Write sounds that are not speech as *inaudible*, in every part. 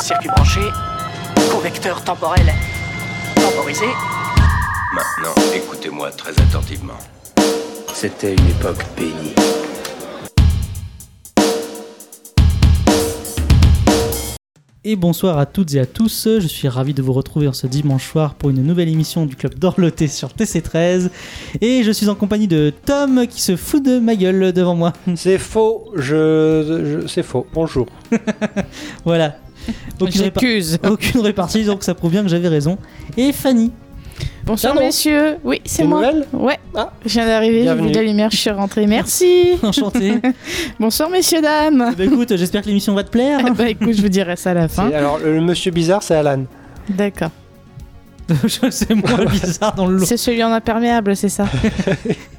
Circuit branché, convecteur temporel temporisé. Maintenant, écoutez-moi très attentivement. C'était une époque bénie. Et bonsoir à toutes et à tous, je suis ravi de vous retrouver en ce dimanche soir pour une nouvelle émission du Club d'Orloté sur TC13. Et je suis en compagnie de Tom qui se fout de ma gueule devant moi. C'est faux, je, je- c'est faux. Bonjour. *laughs* Voilà. *laughs* Aucune, répa- J'accuse. *laughs* aucune répartie, donc ça prouve bien que j'avais raison. Et Fanny. Bonsoir Pardon. messieurs. Oui, c'est moi. nouvelles Ouais. Ah. Je viens d'arriver, j'ai vu de la lumière, je suis rentrée. Merci. *laughs* Enchanté. Bonsoir messieurs dames. bah écoute, j'espère que l'émission va te plaire. bah écoute, je vous dirai ça à la fin. Alors, le monsieur bizarre, c'est Alan. D'accord. C'est moi le bizarre dans le lot. C'est celui en imperméable, c'est ça.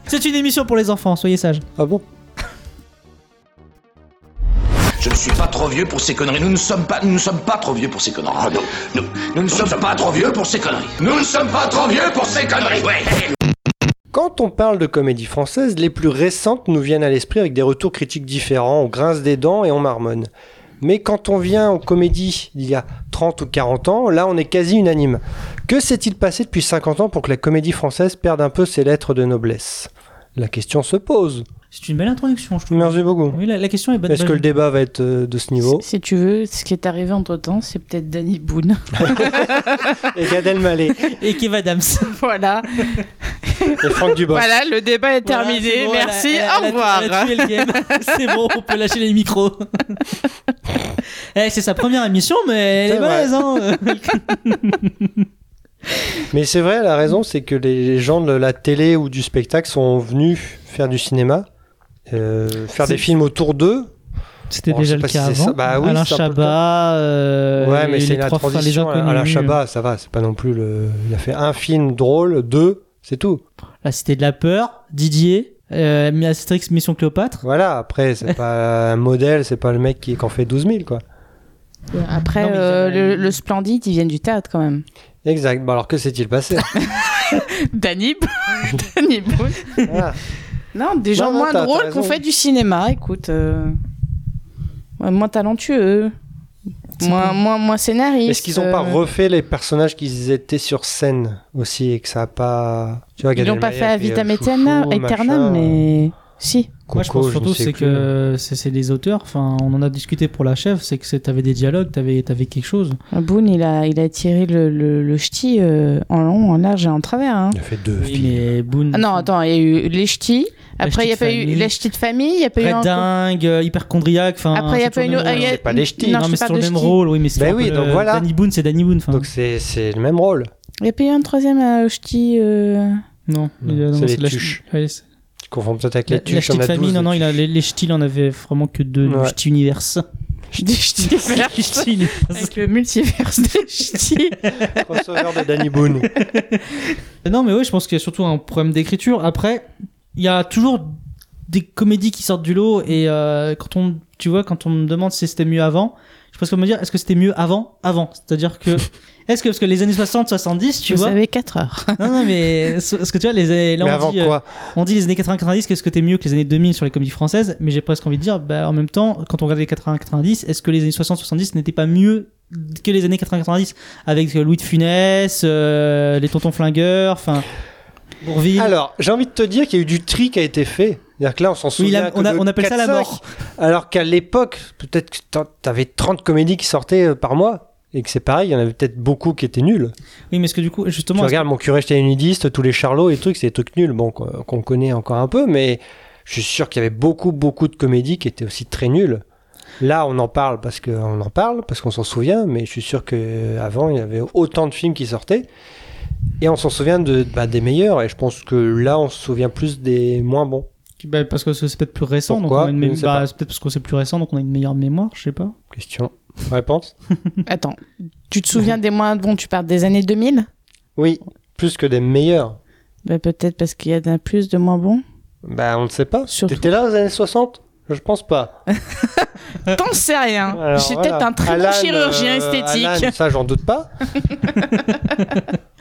C'est une émission pour les enfants, soyez sages. Ah bon? Je ne suis pas trop vieux pour ces conneries. Nous ne sommes pas, nous ne sommes pas trop vieux pour ces conneries. Non, nous, nous ne sommes pas trop vieux pour ces conneries. Nous ne sommes pas trop vieux pour ces conneries. Ouais. Quand on parle de comédie française, les plus récentes nous viennent à l'esprit avec des retours critiques différents, on grince des dents et on marmonne. Mais quand on vient aux comédies d'il y a 30 ou 40 ans, là on est quasi unanime. Que s'est-il passé depuis 50 ans pour que la comédie française perde un peu ses lettres de noblesse? La question se pose. C'est une belle introduction, je trouve. Merci beaucoup. Oui, la, la question est bonne. Est-ce que le débat va être euh, de ce niveau Si tu veux, ce qui est arrivé entre temps, c'est peut-être Danny Boone. *laughs* Et Gad Elmaleh Et Kev Adams. *laughs* voilà. et Franck Dubos. Voilà, le débat est Voilà, terminé. c'est bon, elle a- Merci, elle a- au elle a- revoir. elle a tué le game. *laughs* c'est bon, on peut lâcher les micros. Eh, c'est sa première émission, mais elle est balèze, hein. Mais c'est vrai, la raison, c'est que les gens de la télé ou du spectacle sont venus faire du cinéma, faire C'est- des films autour d'eux. C'était Bon, déjà le cas si avant. Bah oui, Alain Chabat, euh, ouais, mais c'est la transition. Alain Chabat, ça va, c'est pas non plus le. Il a fait un film drôle, deux, c'est tout. La Cité de la Peur, Didier, euh, Astérix Mission Cléopâtre. Voilà, après, c'est pas *laughs* un modèle, c'est pas le mec qui, qui en fait 12 000, quoi. Après, Non, euh, le, le Splendide, ils viennent du théâtre quand même. Exact. Bon, alors que s'est-il passé? Danny. *laughs* Danny Boone. *laughs* Non, des gens non, moins drôles qu'on fait du cinéma, écoute. euh, moins talentueux. Moins, moins, moins scénaristes. Est-ce qu'ils ont pas euh, refait les personnages qu'ils étaient sur scène aussi et que ça a pas. Tu vois, Ils l'ont pas fait à Vitam Aeternam, Aeternam, machin, mais. Si. Moi, je pense surtout c'est que c'est les auteurs. Enfin, on en a discuté pour la chef. C'est que t'avais des dialogues, t'avais avais quelque chose. Boone, il a, il a tiré le, le, le ch'ti euh, en long, en large et en travers. hein. Il a fait deux Oui, films. mais Boone. Ah non, attends, il y a eu les ch'tis. Après, il n'y a pas eu les ch'tis de famille. Il n'y a pas eu Red dingue, euh, hyperchondriaque. Enfin, Après, il y a pas ah, y a- c'est pas des ch'tis. Non, Non, mais c'est le même rôle, oui, mais c'est Ben peu oui, donc voilà. Danny Boone, c'est Danny Boone. Donc c'est c'est le même rôle. Il n'y a pas eu un troisième euh, ch'ti. euh, non, Non, il y a- c'est les la- tuches. Tu confonds peut-être avec La, les la tuches. ch'ti il y de en a famille, 12, non, non, les il a, les, les ch'tis, il en avait vraiment que deux. Ouais. Le ch'ti univers. *laughs* Des ch'tis. Avec le multiverse des ch'tis. *laughs* Crossover de Danny Boone. *laughs* Non, mais oui, je pense qu'il y a surtout un problème d'écriture. Après, il y a toujours des comédies qui sortent du lot et euh, quand on, tu vois, quand on me demande si c'était mieux avant, je pense qu'on me dire, est-ce que c'était mieux avant, avant. C'est-à-dire que, est-ce que parce que les années 60, 70, tu Vous vois, avez 4 heures. *laughs* non, non, mais ce ce que tu vois, les années, là, Mais on avant dit, euh, quoi on dit les années 80-90, qu'est-ce que t'es mieux que les années 2000 sur les comédies françaises, mais j'ai presque envie de dire, bah, en même temps, quand on regarde les 80-90, est-ce que les années 60-70 n'étaient pas mieux que les années 80-90 avec euh, Louis de Funès, euh, les tontons flingueurs, enfin, Bourvil. Alors, j'ai envie de te dire qu'il y a eu du tri qui a été fait. C'est-à-dire que là, on s'en Oui, souvient. on, a- de on appelle ça la 4-5. mort. Alors qu'à l'époque, peut-être que t'avais 30 comédies qui sortaient euh, par mois. Et que c'est pareil, il y en avait peut-être beaucoup qui étaient nuls. Oui, mais est-ce que du coup, Tu justement, est-ce regardes mon curé, j'étais un nudiste, tous les charlots et trucs, c'est des trucs nuls, bon, qu'on connaît encore un peu, mais je suis sûr qu'il y avait beaucoup, beaucoup de comédies qui étaient aussi très nulles. Là, on en parle parce qu'on en parle, parce qu'on s'en souvient, mais je suis sûr qu'avant, il y avait autant de films qui sortaient. Et on s'en souvient de, bah, des meilleurs, et je pense que là, on se souvient plus des moins bons. bah, parce que c'est peut-être plus récent, Pourquoi? donc on a une bah, peut-être parce que c'est plus récent, donc on a une meilleure mémoire, je sais pas. Question. Réponse *laughs* Attends, tu te souviens des moins bons Tu parles des années 2000 Oui, plus que des meilleurs. bah, Peut-être parce qu'il y en a plus de moins bons. Bah, on ne sait pas. T'étais là aux années 60 Je pense pas. *laughs* T'en sais rien. Alors, J'ai voilà. peut-être un très Alan, bon chirurgien euh, esthétique. Alan, ça, j'en doute pas. *laughs*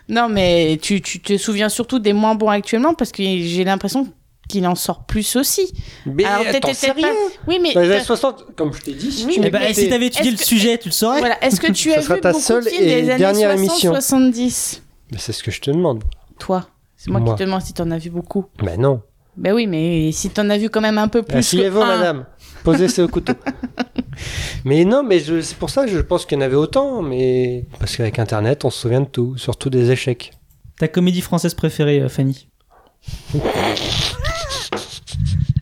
Non, mais tu, tu te souviens surtout des moins bons actuellement parce que j'ai l'impression qu'il en sort plus aussi. Mais Alors, attends, peut-être pas-. Oui, mais Dans les années t'as- 60, comme je t'ai dit, si Oui, tu mais m'écoutais- si t'avais étudié Est-ce le que- sujet, tu le saurais. voilà. Est-ce que tu as vu ta beaucoup seule de films et des années dernière 60, émission. 70 Mais c'est ce que je te demande. Toi, c'est moi, Moi. qui te demande si t'en as vu beaucoup. Ben non. Ben oui, mais si t'en as vu quand même un peu plus. que Asseyez-vous, un- madame. Posez-le au couteau. *laughs* mais non, mais je- c'est pour ça que je pense qu'il y en avait autant. Mais parce qu'avec Internet, on se souvient de tout, surtout des échecs. Ta comédie française préférée, euh, Fanny? *laughs*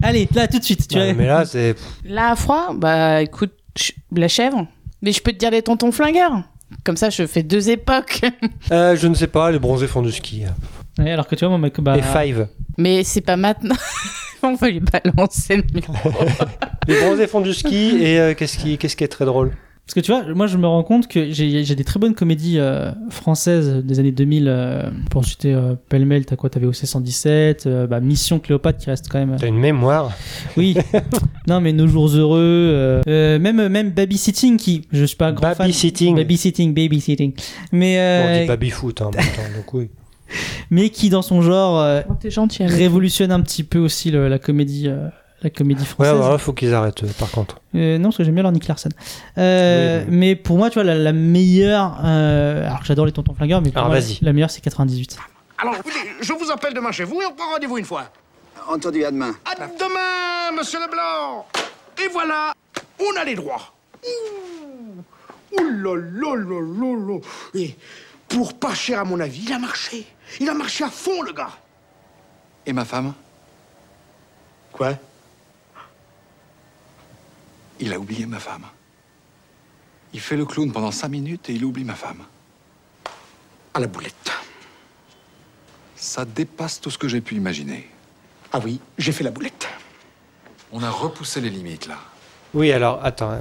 Allez, là, tout de suite. Tu Ouais, as... mais là, c'est Là, à froid, bah écoute, je- la chèvre. Mais je peux te dire les tontons flingueurs. Comme ça, je fais deux époques. *laughs* Euh, je ne sais pas, les bronzés font du ski. Ouais, alors que tu vois, moi, ma- bah, Et Five. Mais c'est pas maintenant. *laughs* On va lui balancer le micro. *laughs* Les bronzés font du ski et euh, qu'est-ce qui, qu'est-ce qui est très drôle? Parce que tu vois, moi je me rends compte que j'ai j'ai des très bonnes comédies euh, françaises des années 2000. Euh, pour citer euh, pêle-mêle, t'as quoi T'avais OC 117, euh, bah, Mission Cléopâtre qui reste quand même. T'as une mémoire. Oui. *laughs* non, mais Nos Jours Heureux. euh, euh, même, même Babysitting qui. Je suis pas un grand fan. Babysitting. Babysitting, babysitting. Mais, Bon, on euh, dit baby foot hein, en même temps, donc oui. *laughs* mais qui dans son genre euh, Oh, T'es gentil. révolutionne un petit peu aussi le- la comédie. euh, la comédie Ouais, française. voilà, faut qu'ils arrêtent euh, par contre. Euh, non, parce que j'aime bien leur Nick Larson. Euh, Oui, oui. Mais pour moi, tu vois, la, la meilleure. euh, alors que j'adore les tontons flingueurs, mais pour Alors, moi, vas-y. la meilleure, c'est 98. Alors, je vous appelle demain chez vous et on prend rendez-vous une fois. Entendu, à demain. À demain, monsieur Leblanc Et voilà, on a les droits. Ouh Ouh là là là là là Et pour pas cher à mon avis, il a marché. Il a marché à fond, le gars. Et ma femme? Quoi? Il a oublié ma femme. Il fait le clown pendant cinq minutes et il oublie ma femme. À la boulette. Ça dépasse tout ce que j'ai pu imaginer. Ah oui, j'ai fait la boulette. On a repoussé les limites, là. Oui, alors, attends.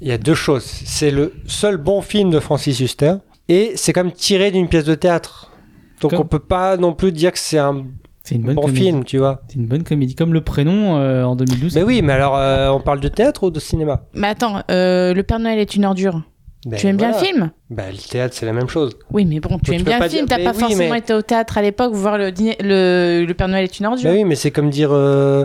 Il y a deux choses. C'est le seul bon film de Francis Huster et c'est quand même tiré d'une pièce de théâtre. Donc Comme- on peut pas non plus dire que c'est un C'est une bonne bon comédie. film, tu vois. C'est une bonne comédie. Comme le prénom euh, en 2012. Mais oui, mais alors euh, on parle de théâtre ou de cinéma? Mais attends, euh, Le Père Noël est une ordure. Ben, tu aimes bien le film? Ben, le théâtre, c'est la même chose. Oui, mais bon, tu aimes bien pas le film. T'as pas oui, forcément mais- été au théâtre à l'époque voir le, dîner, le, le Père Noël est une ordure. Ben oui, mais c'est comme dire euh,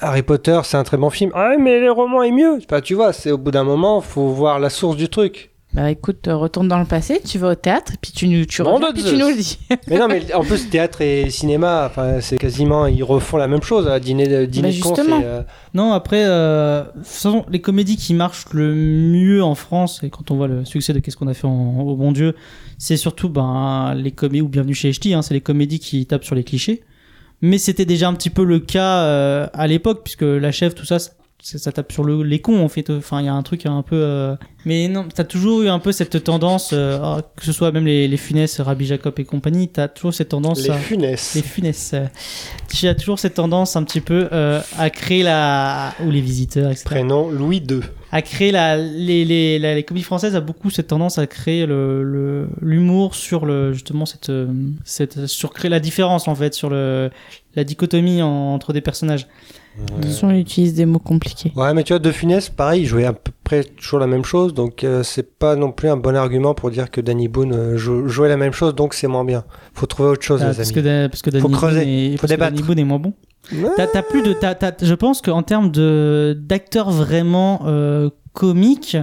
Harry Potter, c'est un très bon film. Ah oui, mais les romans est mieux. C'est Pas, tu vois, c'est au bout d'un moment, faut voir la source du truc. Bah écoute, euh, retourne dans le passé, tu vas au théâtre, et puis tu, nous- tu reviens, puis Zeus. tu nous le dis. *laughs* Mais non, mais en plus, théâtre et cinéma, enfin, c'est quasiment, ils refont la même chose. À dîner de, dîner Bah, de con, euh, Non, après, euh, de toute façon, les comédies qui marchent le mieux en France, et quand on voit le succès de Qu'est-ce qu'on a fait en, au bon Dieu, c'est surtout ben, les comédies, ou Bienvenue chez HT, hein, c'est les comédies qui tapent sur les clichés. Mais c'était déjà un petit peu le cas euh, à l'époque, puisque La Chèvre, tout ça, ça, ça tape sur le, les cons, en fait. Enfin, il y a un truc un peu... euh, Mais non, t'as toujours eu un peu cette tendance, euh, ah, que ce soit même les, les Funès, Rabbi Jacob et compagnie, t'as toujours cette tendance les à... funesses. Les funesses. Tu as toujours cette tendance un petit peu euh, à créer la. ou les visiteurs, etc. Prénom Louis II. À créer la. Les, les, la- les comédies françaises a beaucoup cette tendance à créer le le- l'humour sur le. justement cette. euh, cette sur créer la différence en fait, sur le, la dichotomie en- entre des personnages. Attention, on utilise des mots compliqués. Ouais, mais tu vois, De Funès, pareil, il jouait à peu près toujours la même chose, donc euh, c'est pas non plus un bon argument pour dire que Danny Boone euh, jou- jouait la même chose, donc c'est moins bien. Faut trouver autre chose, Ah, les parce, amis. que, Da- parce que Danny creuser, Boone est, faut parce que débattre. Danny Boone est moins bon. Ouais. Plus de. t'as- t'as- je pense qu'en termes de d'acteurs vraiment euh, comiques.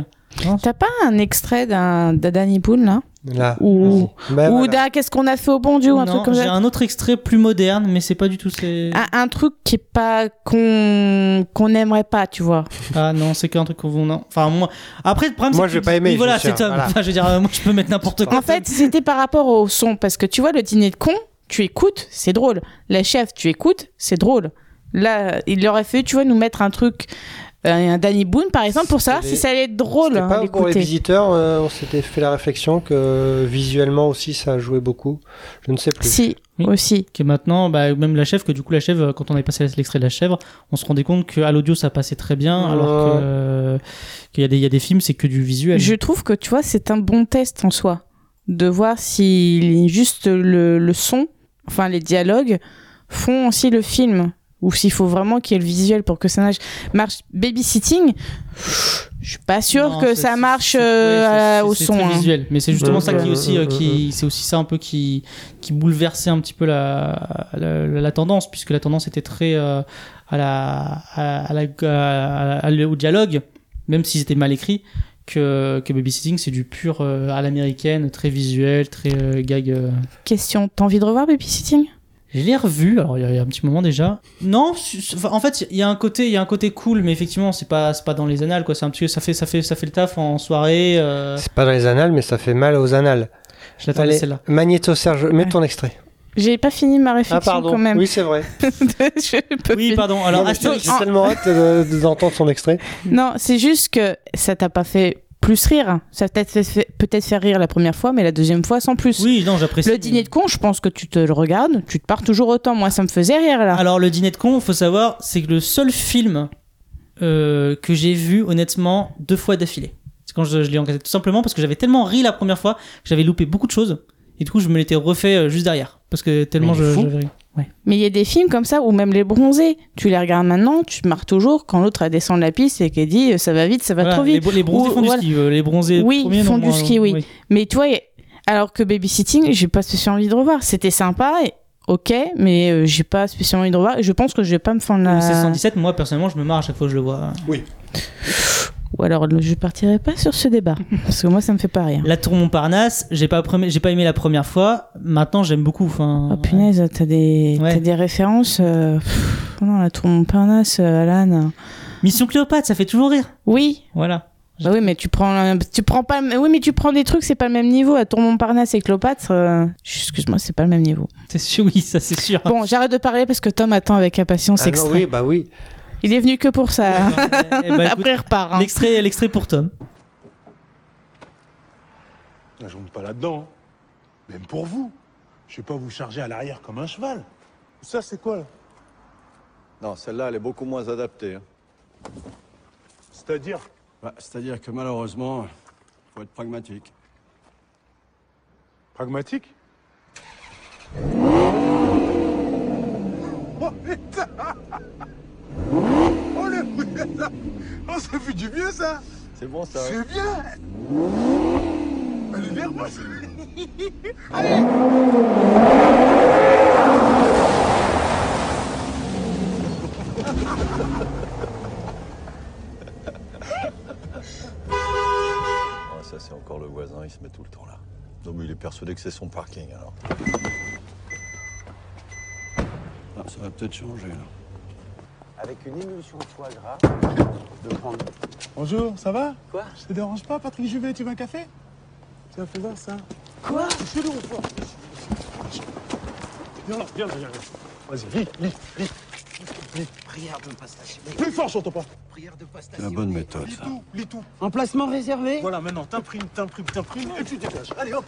T'as pas un extrait d'un Danny Boone là? Là. Ou, Ben ou voilà. d'un Qu'est-ce qu'on a fait au bon Dieu ou un non, truc comme j'ai ça un autre extrait plus moderne, mais c'est pas du tout. c'est- un, un truc qui est pas qu'on qu'on n'aimerait pas, tu vois. Ah non, c'est qu'un truc qu'on vous non. Enfin moi. Après le problème Moi, c'est je que- vais pas aimer, voilà, je c'est ça. voilà. Enfin, je veux dire, euh, moi je peux mettre n'importe quoi. En fait, c'était par rapport au son parce que tu vois le dîner de con, tu écoutes, c'est drôle. La chef, tu écoutes, c'est drôle. Là, il aurait fait, tu vois, nous mettre un truc, euh, un Danny Boone par exemple, pour savoir si ça allait être drôle hein, pas à pour les visiteurs, euh, on s'était fait la réflexion que visuellement aussi ça jouait beaucoup. Je ne sais plus. Si, Oui. aussi. Que maintenant, bah, même la chèvre, que du coup la chèvre, quand on avait passé l'extrait de la chèvre, on se rendait compte qu'à l'audio ça passait très bien, alors que, Ouais. euh, qu'il y, il y a des films, c'est que du visuel. Je trouve que tu vois, c'est un bon test en soi de voir si juste le, le son, enfin les dialogues, font aussi le film ou s'il faut vraiment qu'il y ait le visuel pour que ça marche. marche. Babysitting, Je suis pas sûre Non, que ça marche euh, au son. très hein. visuel. Mais c'est justement Ouais, ça qui ouais, aussi, euh, ouais, qui, c'est aussi ça un peu qui, qui bouleversait un petit peu la, la, la tendance, puisque la tendance était très euh, à la, à, à la, à- à la- au dialogue, même si c'était mal écrit, que, que Babysitting c'est du pur euh, à l'américaine, très visuel, très euh, gag. euh. Question, t'as envie de revoir Babysitting? Je l'ai revu, alors il y, a- il y a un petit moment déjà. Non, enfin, en fait, il y a un côté, il y a un côté cool, mais effectivement, c'est pas, c'est pas dans les annales, quoi. C'est un petit, ça fait, ça fait, ça fait le taf en soirée. euh, C'est pas dans les annales, mais ça fait mal aux annales. je l'attendais Allez, celle-là. Magnéto Serge, mets Ouais. ton extrait. J'ai pas fini ma réflexion Ah, pardon. quand même. Oui, c'est vrai. *laughs* Je peux Oui, finir. pardon. Alors, Astérix. J'ai tellement hâte de- de- d'entendre son extrait. Non, c'est juste que ça t'a pas fait plus rire. Ça t'a peut-être fait, rire la première fois, mais la deuxième fois sans plus. Oui, non, j'apprécie. Le dîner de con, je pense que tu te le regardes, tu te pars toujours autant. Moi, ça me faisait rire là. Alors, le dîner de con, faut savoir, c'est que le seul film euh, que j'ai vu, honnêtement, deux fois d'affilée. C'est quand je, je l'ai enquêté. Tout simplement parce que j'avais tellement ri la première fois que j'avais loupé beaucoup de choses. Et du coup, je me l'étais refait euh, juste derrière. Parce que tellement je. Ouais. Mais il y a des films comme ça où même les bronzés, tu les regardes maintenant, tu te marres toujours quand l'autre elle descend de la piste et qu'elle dit ça va vite, ça va Voilà, trop vite. les bronzés Ou- font du ski. euh, les bronzés Oui, premiers, font non, du moi, ski, oui. Mais tu vois, alors que Babysitting, j'ai pas spécialement envie de revoir. C'était sympa, et- ok, mais euh, j'ai pas spécialement envie de revoir. Je pense que je vais pas me faire Le la. 1617, moi, personnellement, je me marre à chaque fois que je le vois. Ou alors je partirai pas sur ce débat *laughs* parce que moi ça me fait pas rire. La Tour Montparnasse, j'ai pas, j'ai pas aimé la première fois. Maintenant, j'aime beaucoup. Enfin, Oh punaise, t'as des, Ouais. t'as des références. euh, pff, non, la tour Montparnasse, euh, Alan. Mission Cléopâtre, ça fait toujours rire. Oui. Voilà. Bah oui, mais tu prends, tu prends pas. Oui, mais tu prends des trucs, c'est pas le même niveau. La tour Montparnasse et Cléopâtre, euh, excuse-moi, c'est pas le même niveau. C'est sûr, oui, ça c'est sûr. Bon, j'arrête de parler parce que Tom attend avec impatience Ah non, extrait. oui, bah oui. Il est venu que pour ça. Eh ben, *laughs* écoute, Après, il repart. hein. L'extrait, l'extrait pour Tom. Je monte pas là-dedans. hein. Même pour vous. Je vais pas vous charger à l'arrière comme un cheval. Ça, c'est quoi, là? Non, celle-là, elle est beaucoup moins adaptée. hein. C'est-à-dire? Bah, C'est-à-dire que malheureusement, faut être pragmatique. Pragmatique? Oh, putain Oh, le Oh, ça fait du bien, ça C'est bon, ça. C'est bien Elle est nerveuse Ah, ça, c'est encore le voisin, il se met tout le temps là. Non, mais il est persuadé que c'est son parking, alors. Ah, ça va peut-être changer, là. Avec une émulsion de foie gras, de prendre Bonjour, ça va? Quoi? Je te dérange pas, Patrick Juvet, tu veux un café? Tiens, fais voir ça. Quoi? C'est long, quoi. Viens là, viens là, viens là. Vas-y, lis, lis, lis. Lis. prière de pas stationner. Plus fort, j'entends pas. Prière de pas C'est stationner. la bonne méthode, Lis tout, lis tout. Emplacement réservé? Voilà, maintenant, t'imprimes, t'imprimes, t'imprimes, et tu dégages. Allez, hop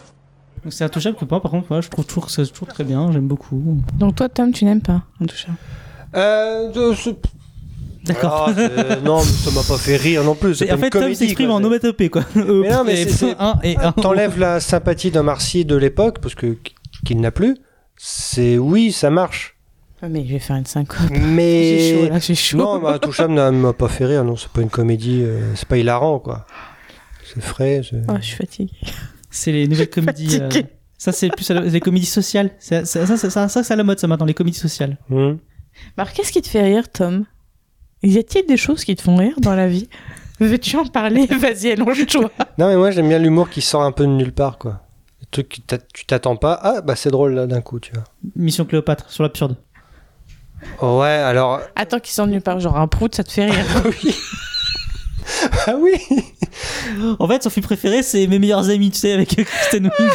Donc c'est intouchable que pas, par contre, moi, je trouve toujours que c'est toujours très bien, j'aime beaucoup. Donc toi, Tom, tu n'aimes pas Intouchable. Euh, D'accord. Ah, c'est- *laughs* non, mais ça m'a pas fait rire non plus. C'est Et pas en une fait, Tom comédie, s'exprime quoi, en onomatopée, quoi. Mais non, *laughs* mais c'est- c'est- un et un. T'enlèves la sympathie d'un Marcy de l'époque, parce que qu'il n'a plus. C'est oui, ça marche. Ah, Mais je vais faire une syncope. *laughs* J'ai Mais chaud là, j'ai chaud. non, bah, Touchable ne m'a pas fait rire. Non, c'est pas une comédie. euh, c'est pas hilarant, quoi. C'est frais. c'est- Oh, je suis fatiguée. C'est les nouvelles comédies. euh. Ça, c'est plus à la- les comédies sociales. C'est- Ça, ça, ça, ça, ça, c'est à la mode, ça, maintenant, les comédies sociales. Hmm. Alors, qu'est-ce qui te fait rire, Tom? Y a-t-il des choses qui te font rire dans la vie? Veux-tu en parler? *laughs* Vas-y, allonge-toi. Non, mais moi j'aime bien l'humour qui sort un peu de nulle part, quoi. Le truc que tu t'attends pas. Ah, bah c'est drôle là d'un coup, tu vois. Mission Cléopâtre, sur l'absurde. Oh, ouais, alors. Attends qu'il s'ennuie pas, genre un prout, ça te fait rire. *laughs* *laughs* Ah oui En fait, son film préféré, c'est Mes meilleurs amis, tu sais, avec Kristen Wiig.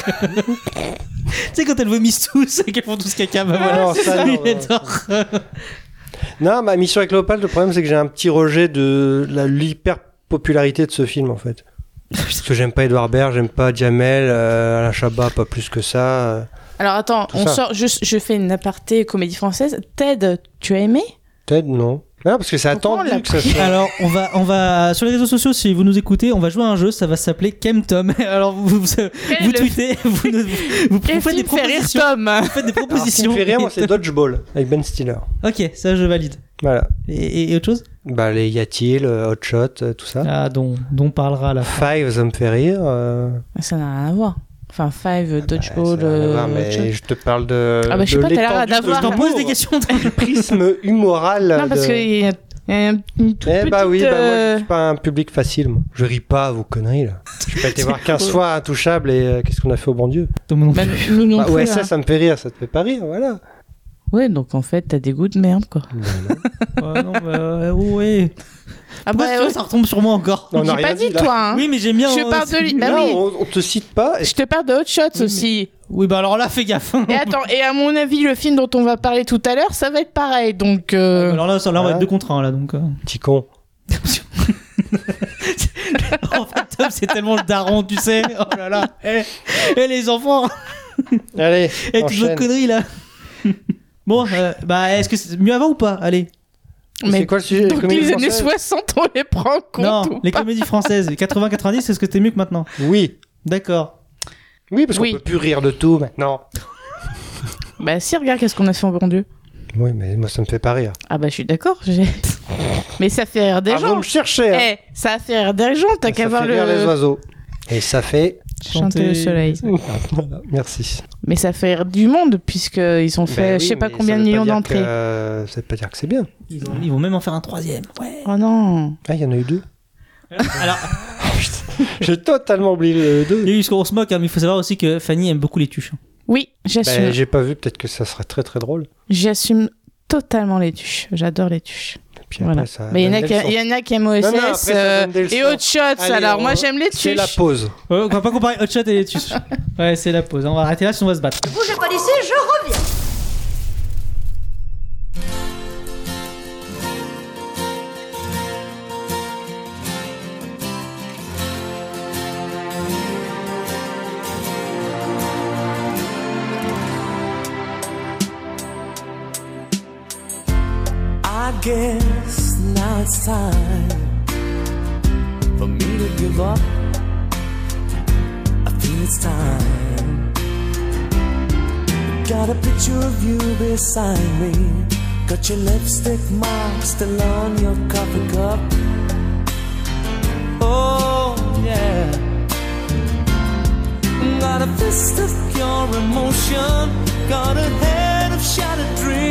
tu sais, quand elles vomissent tous et qu'elles font tous caca, bah voilà. non, ça, Lui, non, il non. adore. Non, ma mission avec Léopold, le problème c'est que j'ai un petit rejet de la l'hyper popularité de ce film en fait. Parce que j'aime pas Edouard Baird, j'aime pas Jamel, euh, Alain Chabat, pas plus que ça. euh. Alors attends, Tout on ça. sort, je, je fais une aparté comédie française. Ted, tu as aimé? Ted, non. Non, parce que c'est attendu que ça soit. Alors, on va, on va sur les réseaux sociaux. Si vous nous écoutez, on va jouer à un jeu. Ça va s'appeler Kem Tom. *laughs* Alors, vous, vous, tweetez, *laughs* vous, nous- vous, faites des propositions. Tom Vous faites des Alors, ce qui propositions. me fait rire, moi, c'est Dodgeball avec Ben Stiller. Ok, ça je valide. Voilà. Et, et autre chose? Bah, les Y-a-t-il, euh, Hot Shot, euh, tout ça. ah, dont, dont on parlera à la fin. Five, ça me fait rire. euh, Ça n'a rien à voir. Enfin, Five, Dodgeball. à voir, euh, mais je te parle de. Ah bah, je sais pas, t'as l'air d'avoir- Je t'en pose des questions. du prisme humoral. Non, parce de- qu'il y a il y a une toute Eh bah petite, oui, bah moi euh, je suis pas un public facile. moi. Je ris pas à vos conneries là. Je peux été *laughs* voir 15 fois Intouchable et euh, qu'est-ce qu'on a fait au bon Dieu? Bah, nous non Bah, plus, Ouais, ça, ça me fait rire, ça te fait pas rire, voilà. Ouais, donc en fait, t'as des goûts de merde, quoi. Ouais, non, bah, euh, ouais. Ah bah, ouais. ça retombe sur moi encore Non, on a J'ai pas rien dit, dit, là. toi, hein. Oui, mais j'aime bien. Je parle de lui. Bah Là, oui. on, on te cite pas. et- Je te parle de Hot Shots aussi. Oui, bah alors là, fais gaffe. Et attends, et à mon avis, le film dont on va parler tout à l'heure, ça va être pareil. Donc, euh, Alors là, ça, là, on va Ah. être deux contre un, là, donc. euh. Petit con. *laughs* en fait, Tom, c'est tellement le daron, tu sais. Oh là là. Eh, eh, les enfants. Allez, Et toutes vos enchaîne. conneries, là. Bon, euh, bah, est-ce que c'est mieux avant ou pas? Allez. Mais C'est quoi le sujet donc les années française 60, on les prend en compte non, ou les pas comédies françaises, 80-90, est-ce que c'était mieux que maintenant Oui. D'accord. Oui, parce qu'on Oui. peut plus rire de tout maintenant. *laughs* Bah si, regarde, qu'est-ce qu'on a fait en bon Dieu. Oui, mais moi ça me fait pas rire. Ah bah je suis d'accord. j'ai- *laughs* mais ça fait rire des Ah, vous gens. me cherchez, hein. Eh, ça a fait rire des gens. T'as Ça qu'à fait voir rire les le oiseaux. Et ça fait. Chanter le soleil. *laughs* Voilà, merci. Mais ça fait du monde puisqu'ils ont fait Ben je oui, sais pas combien de millions d'entrées. que- euh, Ça veut pas dire que c'est bien. Ils, ont- ils vont même en faire un troisième. Ouais. Oh non. Ah, il y en a eu deux. *laughs* Alors, *laughs* J'ai totalement oublié le deux. parce qu'on se moque, hein, mais il faut savoir aussi que Fanny aime beaucoup les tuches. Oui, j'assume. Ben, j'ai pas vu, peut-être que ça serait très très drôle. J'assume totalement les tuches. J'adore les tuches. Après, ça Mais il y, en a qui- des il y en a qui aiment OSS Non, non, après, ça euh, et. Hot Shots. Allez, alors on- moi j'aime les C'est la tuches. pause. Ouais, on va pas comparer Hot Shot et les tuches. *laughs* ouais, c'est la pause. On va arrêter là, sinon on va se battre. Bougez pas d'ici, je reviens. Guess now it's time for me to give up. I feel it's time. Got a picture of you beside me. Got your lipstick mark still on your coffee cup. Oh, yeah. Got a fist of pure emotion. Got a head of shattered dreams.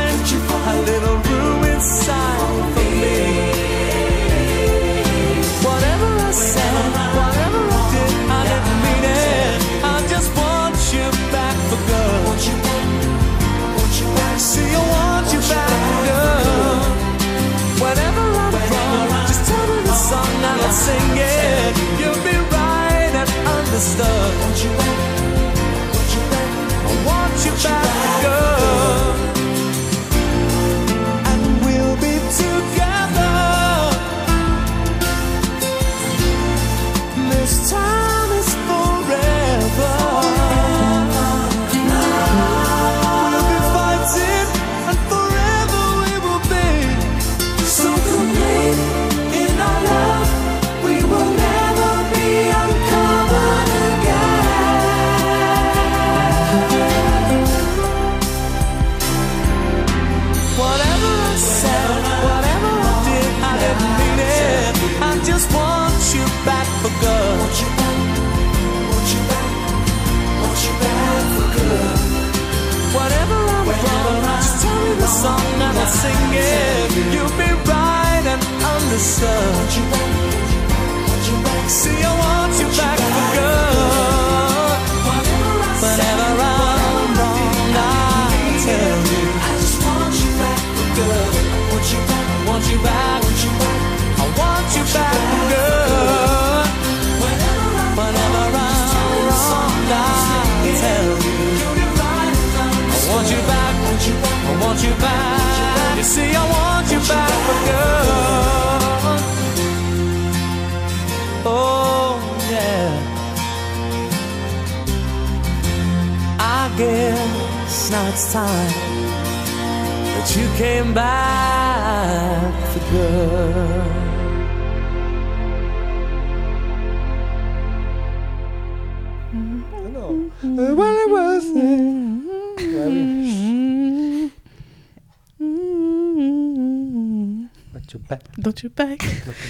a little room inside for me? Whatever I said, whatever I did, I it. I just want you back for good. You you. See, I want you back for good. I'm wrong, just the song and I'll sing it. You'll be right and understood.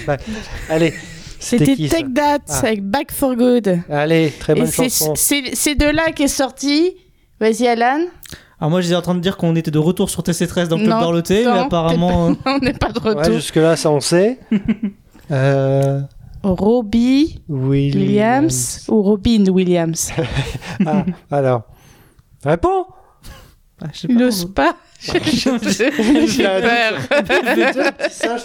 Back. Allez, c'était Take That Ah. avec Back for Good. Allez, très bonne Et c'est chanson. c'est- de là qu'est sorti. Vas-y, Alan. Alors moi j'étais en train de dire qu'on était de retour sur TC13 dans le club Non, d'Orloté, mais apparemment... euh, pas- *laughs* on n'est pas de Ouais, retour. jusque-là, ça on sait. *laughs* euh, Robbie Williams. Williams ou Robin Williams? *laughs* Ah, alors. Réponds ah, je sais Il pas. n'ose pas. J'ai peur.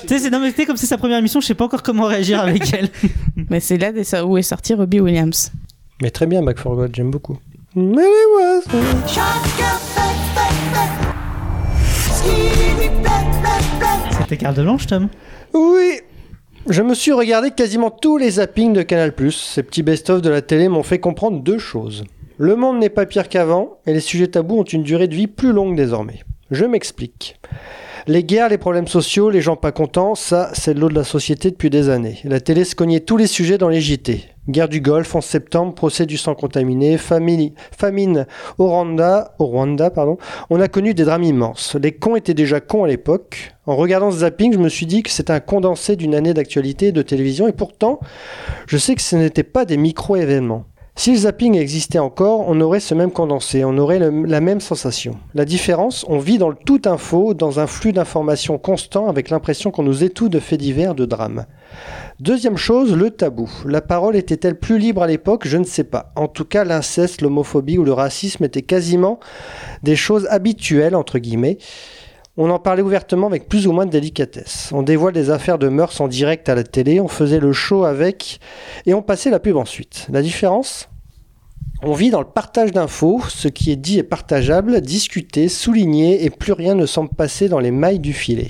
Tu sais, non, mais comme c'est sa première émission, je sais pas encore comment réagir avec elle. *laughs* Mais c'est là où est sorti Robbie Williams. Mais très bien, Back for God, j'aime beaucoup. Mais it was- C'était Carl de Blanche, Tom. Oui Je me suis regardé quasiment tous les zappings de Canal+. Ces petits best-of de la télé m'ont fait comprendre deux choses. Le monde n'est pas pire qu'avant, et les sujets tabous ont une durée de vie plus longue désormais. Je m'explique. Les guerres, les problèmes sociaux, les gens pas contents, ça, c'est de l'eau de la société depuis des années. La télé se cognait tous les sujets dans les JT. Guerre du Golfe en septembre, procès du sang contaminé, famine, au Rwanda. On a connu des drames immenses. Les cons étaient déjà cons à l'époque. En regardant ce zapping, je me suis dit que c'était un condensé d'une année d'actualité de télévision, et pourtant, je sais que ce n'était pas des micro-événements. Si le zapping existait encore, on aurait ce même condensé, on aurait la même sensation. La différence, on vit dans le tout info, dans un flux d'informations constant avec l'impression qu'on nous étouffe de faits divers, de drames. Deuxième chose, le tabou. La parole était-elle plus libre à l'époque? Je ne sais pas. En tout cas, l'inceste, l'homophobie ou le racisme étaient quasiment des choses habituelles, entre guillemets. On en parlait ouvertement avec plus ou moins de délicatesse. On dévoile des affaires de mœurs en direct à la télé, on faisait le show avec, et on passait la pub ensuite. La différence on vit dans le partage d'infos, ce qui est dit est partageable, discuté, souligné, et plus rien ne semble passer dans les mailles du filet.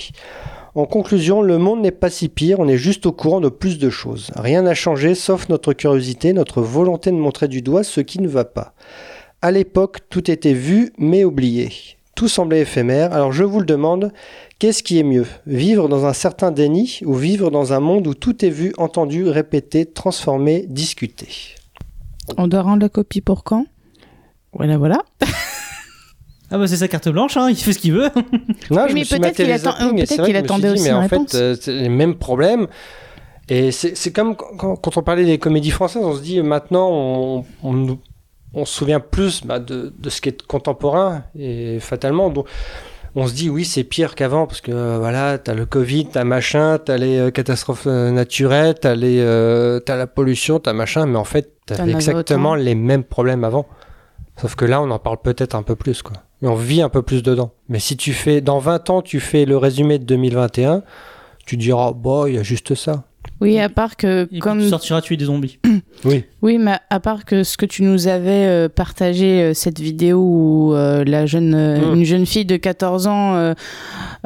En conclusion, le monde n'est pas si pire, on est juste au courant de plus de choses. Rien n'a changé sauf notre curiosité, notre volonté de montrer du doigt ce qui ne va pas. À l'époque, tout était vu mais oublié. Tout semblait éphémère, alors je vous le demande, qu'est-ce qui est mieux? Vivre dans un certain déni ou vivre dans un monde où tout est vu, entendu, répété, transformé, discuté? On doit rendre la copie pour quand? Voilà, voilà. *laughs* Ah bah c'est sa carte blanche, hein, il fait ce qu'il veut. *laughs* Non, Oui, je mais peut-être qu'il attend- attendait dit, aussi mais une en réponse. fait, euh, c'est les mêmes problèmes. Et c'est comme quand, quand on parlait des comédies françaises, on se dit maintenant, on, on, nous- on se souvient plus bah, de, de ce qui est contemporain. Et fatalement, donc, on se dit oui, c'est pire qu'avant parce que euh, voilà, t'as le Covid, t'as machin, t'as les euh, catastrophes euh, naturelles, t'as les, euh, t'as la pollution, t'as machin, mais en fait, avais exactement autant. les mêmes problèmes avant. Sauf que là, on en parle peut-être un peu plus, quoi. Et on vit un peu plus dedans. Mais si tu fais, dans 20 ans, tu fais le résumé de 2021, tu diras, bon, il y a juste ça. Oui, à part que Et comme sortiras tuer des zombies. *clears throat* Oui. Oui, mais à part que ce que tu nous avais euh, partagé, euh, cette vidéo où euh, la jeune, euh, Mm. une jeune fille de 14 ans euh,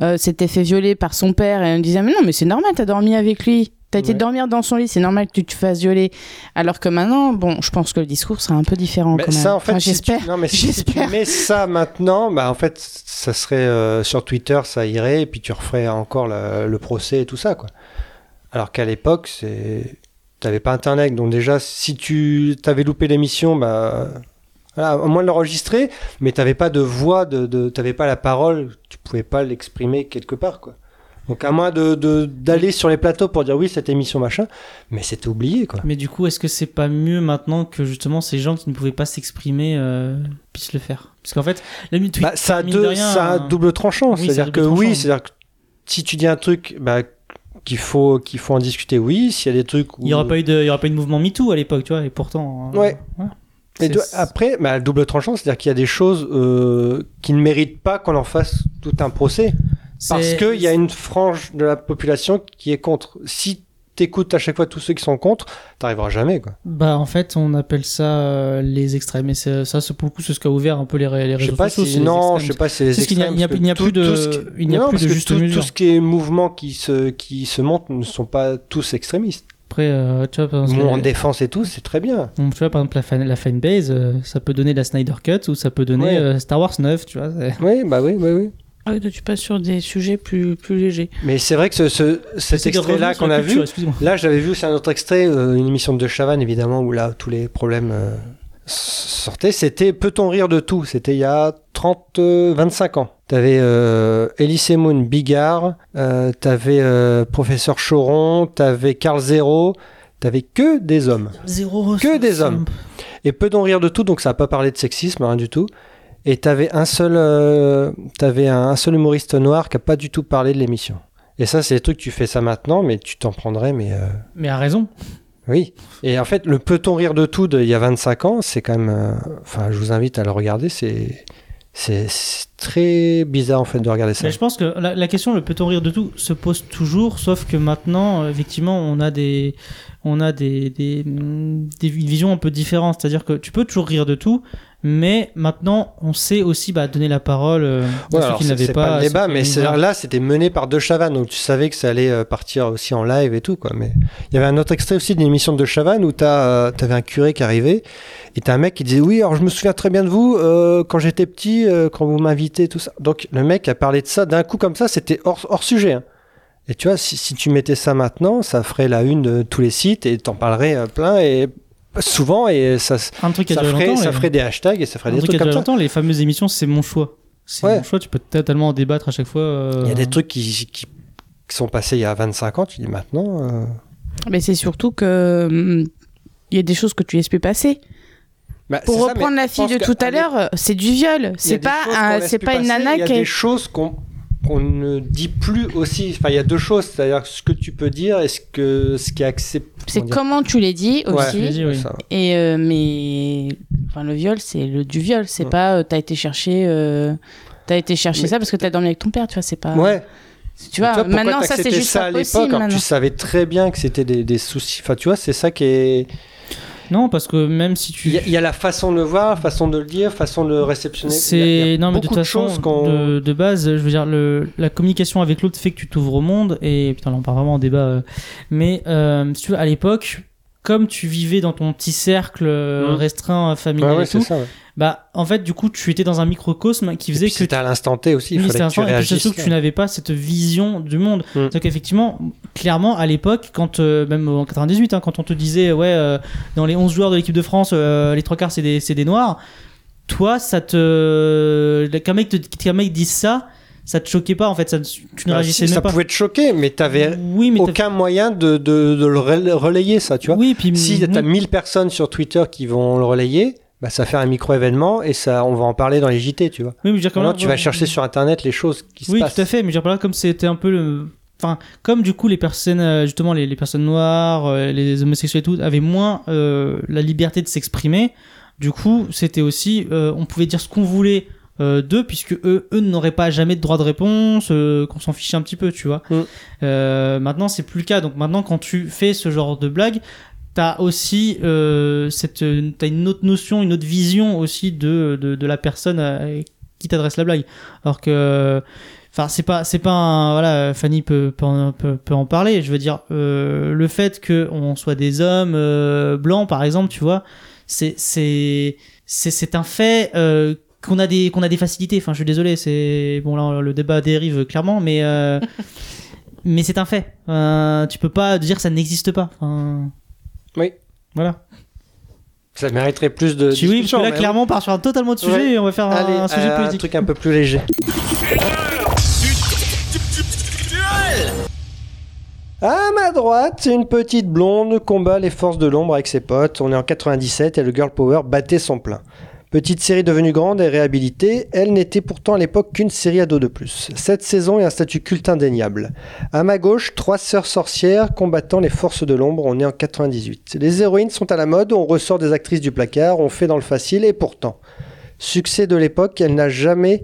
euh, s'était fait violer par son père et on disait mais non mais c'est normal, t'as dormi avec lui, t'as été dormir dans son lit, c'est normal que tu te fasses violer. Alors que maintenant, bon, je pense que le discours sera un peu différent Mais quand même. ça, en fait, Enfin, si tu- j'espère. non, mais si, si tu J'espère. mets ça maintenant, bah, en fait, ça serait euh, sur Twitter, ça irait, et puis tu referais encore le, le procès et tout ça, quoi. Alors qu'à l'époque, c'est. T'avais pas internet, donc déjà, si tu t'avais loupé l'émission, bah. Voilà, au moins de l'enregistrer, mais t'avais pas de voix, de, de, t'avais pas la parole, tu pouvais pas l'exprimer quelque part, quoi. Donc à moins de d'aller sur les plateaux pour dire oui cette émission machin, mais c'était oublié quoi. Mais du coup, est-ce que c'est pas mieux maintenant que justement ces gens qui ne pouvaient pas s'exprimer euh, puissent le faire? Parce qu'en fait, la Bah, ça, a de deux, rien, ça a double tranchant. oui, a c'est-à-dire double que oui, tranchant. c'est-à-dire que si tu dis un truc bah, qu'il faut, qu'il faut en discuter, oui. S'il y a des trucs où... Il n'y aura pas eu de, il y aura pas eu de mouvement MeToo à l'époque, tu vois, et pourtant. euh, Ouais. Et après, bah, double tranchant, c'est-à-dire qu'il y a des choses euh, qui ne méritent pas qu'on en fasse tout un procès. Parce qu'il y a une frange de la population qui est contre. Si t'écoutes à chaque fois tous ceux qui sont contre, t'arriveras jamais. Quoi. Bah en fait on appelle ça euh, les extrêmes et ça c'est pour le coup c'est ce qui a ouvert un peu les, les Je réseaux sais pas sociaux. si non, je sais pas si c'est les extrêmes, il n'y a, il plus de qui- il n'y a non, plus de juste tout, mesure. tout ce qui est mouvement qui se qui se monte ne sont pas tous extrémistes. Après euh, tu vois par exemple, Nous, en défense et tout, c'est très bien. bon, tu vois par exemple la, fan, la fanbase euh, ça peut donner la Snyder Cut ou ça peut donner Ouais. Star Wars 9 tu vois. Oui, bah oui, oui, oui. Ah oui, toi, tu passes sur des sujets plus, plus légers. Mais c'est vrai que ce, ce- cet extrait-là qu'on a culture, vu, là j'avais vu aussi un autre extrait, euh, une émission de Chavannes évidemment, où là tous les problèmes euh, sortaient. C'était Peut-on rire de tout? C'était il y a 30, euh, 25 ans. T'avais euh, Elise Moon Bigard, euh, t'avais euh, Professeur Choron, t'avais Carl Zero, t'avais que des hommes. Zéro. Que des hommes. Et peut-on rire de tout, donc ça n'a pas parlé de sexisme, rien du tout. Et t'avais un seul, euh, t'avais un, seul humoriste noir qui a pas du tout parlé de l'émission. Et ça, c'est des trucs, tu fais ça maintenant, mais tu t'en prendrais, mais euh, Mais à raison. oui. Et en fait, le peut-on rire de tout d'il y a 25 ans, c'est quand même, euh, enfin, je vous invite à le regarder, c'est, très bizarre en fait de regarder ça. Mais je pense que la, la question, le peut-on rire de tout, se pose toujours, sauf que maintenant, effectivement, on a des, on a des, des, des visions un peu différentes. C'est-à-dire que tu peux toujours rire de tout, mais maintenant, on sait aussi bah, donner la parole euh, Ouais, à ceux qui n'avaient pas. pas, le débat, mais là c'était mené par De Chavannes, donc tu savais que ça allait euh, partir aussi en live et tout quoi. Mais il y avait un autre extrait aussi d'une émission de De Chavannes où t'as, euh, t'avais un curé qui arrivait et t'as un mec qui disait oui alors je me souviens très bien de vous euh, quand j'étais petit euh, quand vous m'invitez tout ça. Donc le mec a parlé de ça d'un coup comme ça, c'était hors, hors sujet. hein. Et tu vois si, si tu mettais ça maintenant, ça ferait la une de tous les sites et t'en parlerais euh, plein et souvent et ça, Un truc qui a ça ferait, longtemps, ça et- ferait des hashtags et ça ferait Un des truc qui trucs comme ça. longtemps, les fameuses émissions, c'est mon choix. C'est Ouais. mon choix, tu peux totalement en débattre à chaque fois. euh, Il y a des trucs qui, qui, qui sont passés il y a 25 ans, tu dis maintenant. euh, Mais c'est surtout que hum, il y a des choses que tu laisses plus passer. bah, Pour ça, reprendre la fille de tout à l'heure, c'est du viol. C'est pas, un- c'est pas une nana Il y a qui. des choses qu'on qu'on ne dit plus aussi. Enfin, il y a deux choses, c'est-à-dire ce que tu peux dire et ce, que, ce qui est accepté. C'est comment tu les dis aussi. tu dis, oui. Et euh, mais enfin le viol, c'est le du viol. C'est pas euh, t'as été chercher, euh, t'as été chercher Mais- ça parce que t'as dormi avec ton père. Tu vois, c'est pas. Ouais. Tu vois, Mais pourquoi maintenant ça c'est juste ça à l'époque tu savais très bien que c'était des, des soucis. Enfin, tu vois, c'est ça qui est. Non, parce que même si tu. Il y, a- il y a la façon de le voir, façon de le dire, façon de le réceptionner. C'est non mais de toute façon de, de base je veux dire le, la communication avec l'autre fait que tu t'ouvres au monde et putain là on part vraiment en débat euh, mais euh, si tu veux à l'époque comme tu vivais dans ton petit cercle euh, Mhm. restreint familial Ouais, ouais, et tout ça, ouais. Bah en fait du coup tu étais dans un microcosme qui Et faisait puis que c'était à l'instant T aussi, il Oui, fallait que tu instant, et puis réagisses. surtout que tu n'avais pas cette vision du monde. Mm. Donc effectivement, clairement, à l'époque, quand euh, même en 98, hein, quand on te disait ouais, euh, dans les 11 joueurs de l'équipe de France, euh, les trois quarts c'est des, c'est des noirs. Toi, ça te qu'un mec te- qu'un mec dise ça, ça te choquait pas en fait. Ça, tu ne Bah, réagissais si, même ça pas. pouvait te choquer, mais t'avais Oui, mais aucun moyen de, de, de le rel- relayer, ça, tu vois. Oui, puis si t'as 1000 personnes sur Twitter qui vont le relayer, bah, ça fait un micro-événement et ça, on va en parler dans les JT, tu vois. Oui, mais je veux dire, Maintenant, même- tu vas chercher sur Internet les choses qui se Oui, passent. tout à fait. Mais je veux dire là, comme c'était un peu le. Enfin, comme du coup les personnes, euh, justement les, les personnes noires, euh, les homosexuels et tout, avaient moins euh, la liberté de s'exprimer. Du coup, c'était aussi, euh, on pouvait dire ce qu'on voulait euh, d'eux, puisque eux, eux n'auraient pas jamais de droit de réponse, euh, qu'on s'en fichait un petit peu, tu vois. Mm. Euh, maintenant, c'est plus le cas. Donc maintenant, quand tu fais ce genre de blague, t'as aussi euh, cette, t'as une autre notion, une autre vision aussi de de, de la personne à qui t'adresse la blague. Alors que Enfin, c'est pas, c'est pas un, voilà, Fanny peut, peut, peut, peut en parler. Je veux dire, euh, le fait que on soit des hommes euh, blancs, par exemple, tu vois, c'est, c'est, c'est, c'est un fait euh, qu'on a des, qu'on a des facilités. Enfin, je suis désolé, c'est bon là, le débat dérive clairement, mais, euh, *laughs* mais c'est un fait. Euh, tu peux pas dire que ça n'existe pas. Enfin, Oui. voilà. Ça mériterait plus de. Si oui, parce que là, mais- clairement, on part sur un totalement de sujet Ouais. et on va faire un sujet euh, politique. Un truc un peu plus léger. À ma droite, une petite blonde combat les forces de l'ombre avec ses potes. On est en 97 et le girl power battait son plein. Petite série devenue grande et réhabilitée, elle n'était pourtant à l'époque qu'une série ado de plus. Cette saison est un statut culte indéniable. À ma gauche, trois sœurs sorcières combattant les forces de l'ombre, on est en 98. Les héroïnes sont à la mode, on ressort des actrices du placard, on fait dans le facile et pourtant, succès de l'époque, elle n'a jamais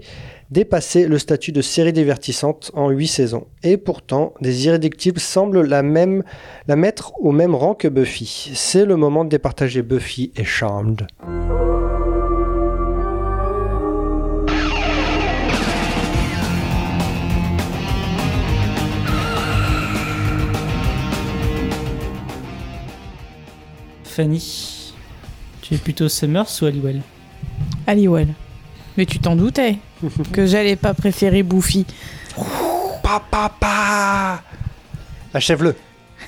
dépassé le statut de série divertissante en 8 saisons. Et pourtant, des irréductibles semblent la, la mettre au même rang que Buffy. C'est le moment de départager Buffy et Charmed. Fanny, tu es plutôt Summers ou Halliwell Halliwell. Mais tu t'en doutais *laughs* que j'allais pas préférer Buffy. Papa, pa Achève-le.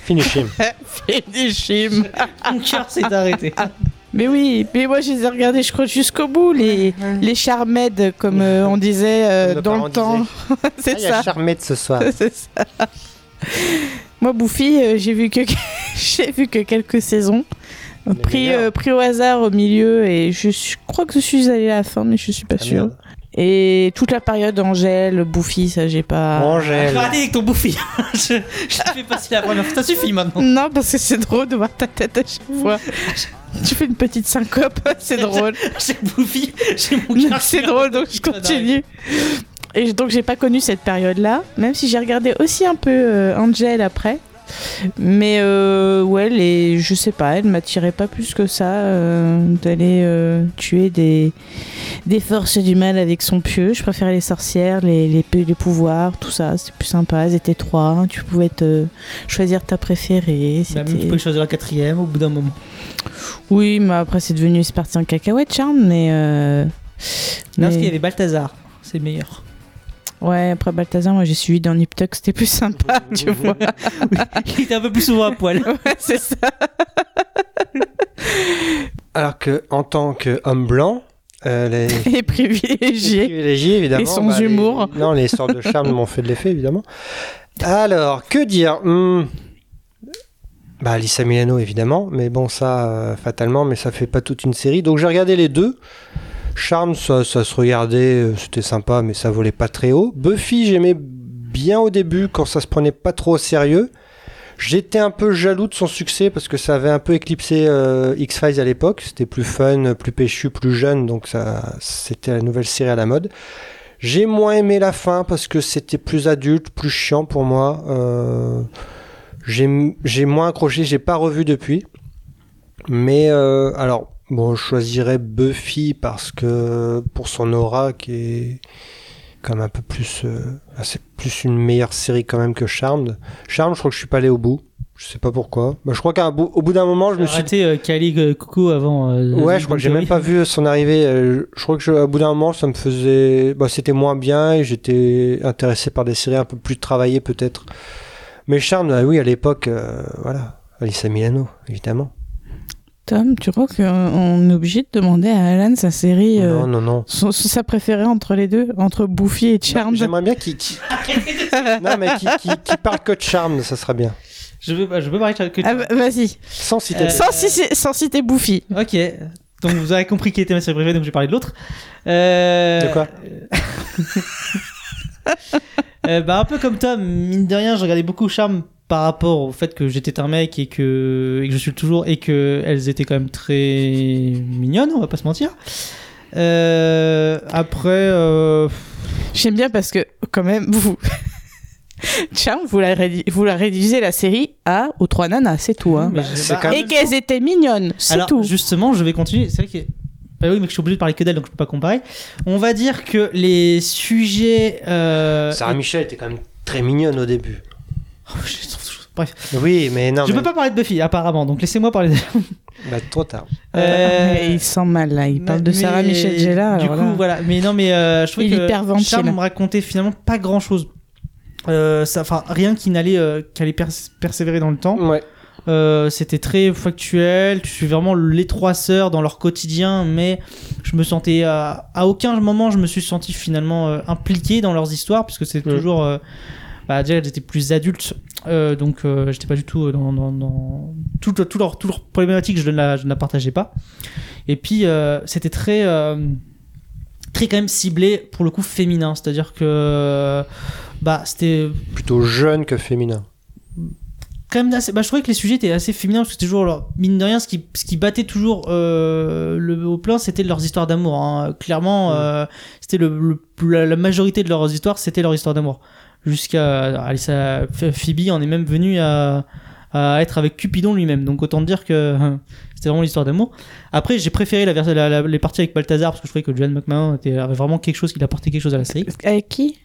Finish him. *laughs* Finish him. Mon cœur s'est arrêté. *laughs* Mais oui, mais moi je les ai regardés, je crois, jusqu'au bout, les, les charmèdes, comme euh, on disait euh, Nos dans le temps. C'est Ah, il y a ça. Charmette ce soir. C'est ça. Moi, Buffy, euh, j'ai vu que j'ai vu que quelques saisons. Pris, euh, pris au hasard au milieu et je suis- crois que je suis allée à la fin mais je suis pas Ah, sûre. merde. Et toute la période Angèle, Buffy, ça j'ai pas. Angèle. Arrêtez avec ton bouffi. *laughs* je, je te fais passer la première fois. Ça suffit maintenant. Non, parce que c'est drôle de voir ta tête à chaque fois. *laughs* tu fais une petite syncope, *laughs* c'est drôle. J'ai bouffi. J'ai mon c'est drôle, donc je continue. Et donc j'ai pas connu cette période-là, même si j'ai regardé aussi un peu euh, Angel après. Mais euh, ouais, les, je sais pas, elle m'attirait pas plus que ça euh, d'aller euh, tuer des, des forces du mal avec son pieu. Je préférais les sorcières, les, les, pou- les pouvoirs, tout ça, c'était plus sympa. Elles étaient trois, tu pouvais te choisir ta préférée. Bah, même tu pouvais choisir la quatrième au bout d'un moment. Oui, mais après c'est devenu c'est parti en cacahuète, Charme, mais. Non, parce mais- qu'il y avait Balthazar. C'est le meilleur. Ouais, après Balthazar, moi j'ai suivi dans Nip Tuck, c'était plus sympa, *laughs* tu vois. Il était un peu plus souvent à poil. *laughs* ouais, c'est ça. *laughs* Alors que en tant qu'homme blanc, euh, les Les privilégiés. privilégiés évidemment. Et sans bah, les- humour. Non, les sorts de charme m'ont fait de l'effet évidemment. Alors, que dire Hmm. Bah, Lisa Milano évidemment, mais bon ça euh, fatalement, mais ça fait pas toute une série. Donc j'ai regardé les deux. Charme, ça, se regardait, euh, c'était sympa, mais ça volait pas très haut. Buffy, j'aimais bien au début quand ça se prenait pas trop au sérieux. J'étais un peu jaloux de son succès parce que ça avait un peu éclipsé euh, X-Files à l'époque. C'était plus fun, plus péchu, plus jeune, donc ça, c'était la nouvelle série à la mode. J'ai moins aimé la fin parce que c'était plus adulte, plus chiant pour moi. Euh, j'ai moins accroché, j'ai pas revu depuis. Mais alors, bon, je choisirais Buffy parce que pour son aura qui est comme un peu plus, euh, c'est plus une meilleure série quand même que Charmed. Charmed, je crois que je suis pas allé au bout. Je sais pas pourquoi. Bah, je crois qu'au bout, d'un moment, je me suis arrêté euh, Kali euh, Coucou avant. euh, Ouais, je crois que j'ai même pas vu son arrivée. Euh, Je crois que je, bout d'un moment, ça me faisait, bah, c'était moins bien et j'étais intéressé par des séries un peu plus travaillées peut-être. Mais Charme, ah oui, à l'époque, euh, voilà, Alissa Milano, évidemment. Tom, tu crois qu'on est obligé de demander à Alan sa série, euh, Non, non, non. son- sa préférée entre les deux, entre Buffy et Charmed J'aimerais bien qu'il, *laughs* non parle que de Charme, ça serait bien. Je veux, bah, je veux parler de que Ah, bah, Vas-y. Sans citer. Euh, Sans, citer- sans citer Buffy. Ok. Donc vous avez compris qui était ma série préférée, donc je vais parler de l'autre. Euh... De quoi *laughs* Euh, bah, un peu comme Tom, mine de rien, je regardais beaucoup Charme par rapport au fait que j'étais un mec et que, et que je suis le toujours et que elles étaient quand même très mignonnes, on va pas se mentir. Euh, après, euh, J'aime bien parce que, quand même, *laughs* vous. Charmed, vous la, rédi- vous la réduisez la série à aux trois nanas, c'est tout. Hein. bah, Et qu'elles étaient mignonnes, c'est Alors, tout. justement, je vais continuer. C'est vrai que. Bah oui, mais je suis obligé de parler que d'elle, donc je peux pas comparer. On va dire que les sujets. Euh... Sarah Michel était quand même très mignonne au début. *laughs* Bref. Oui, mais non. je mais... peux pas parler de Buffy, apparemment, donc laissez-moi parler d'elle. Bah, trop tard. Euh, il sent mal là, il parle de mais- Sarah Michel Gellar. Du coup, là. voilà. Mais non, mais euh, je trouve Il que. Charme me racontait finalement pas grand chose. Euh, ça, rien qui n'allait, euh, qui allait pers- persévérer dans le temps. Ouais. Euh, c'était très factuel. Tu suis vraiment les trois sœurs dans leur quotidien, mais je me sentais à, à aucun moment je me suis senti finalement euh, impliqué dans leurs histoires, puisque c'est Mm. toujours euh, bah déjà elles étaient plus adultes, euh, donc euh, j'étais pas du tout dans, dans, dans... tout, tout leur tout leur problématique, je ne la je ne la partageais pas. Et puis euh, c'était très euh, très quand même ciblé pour le coup féminin, c'est-à-dire que bah c'était Plutôt jeune que féminin. quand même assez bah, je trouvais que les sujets étaient assez féminins parce que toujours mine de rien ce qui ce qui battait toujours euh, le au plein c'était leurs histoires d'amour hein. clairement euh, c'était le, le- la, la majorité de leurs histoires c'était leur histoire d'amour jusqu'à ça Phoebe en est même venue à à être avec Cupidon lui-même donc autant dire que *laughs* c'était vraiment l'histoire d'amour après j'ai préféré la, la- la- les parties avec Balthazar parce que je trouvais que Julian McMahon était, avait vraiment quelque chose qu'il apportait quelque chose à la série Avec qui?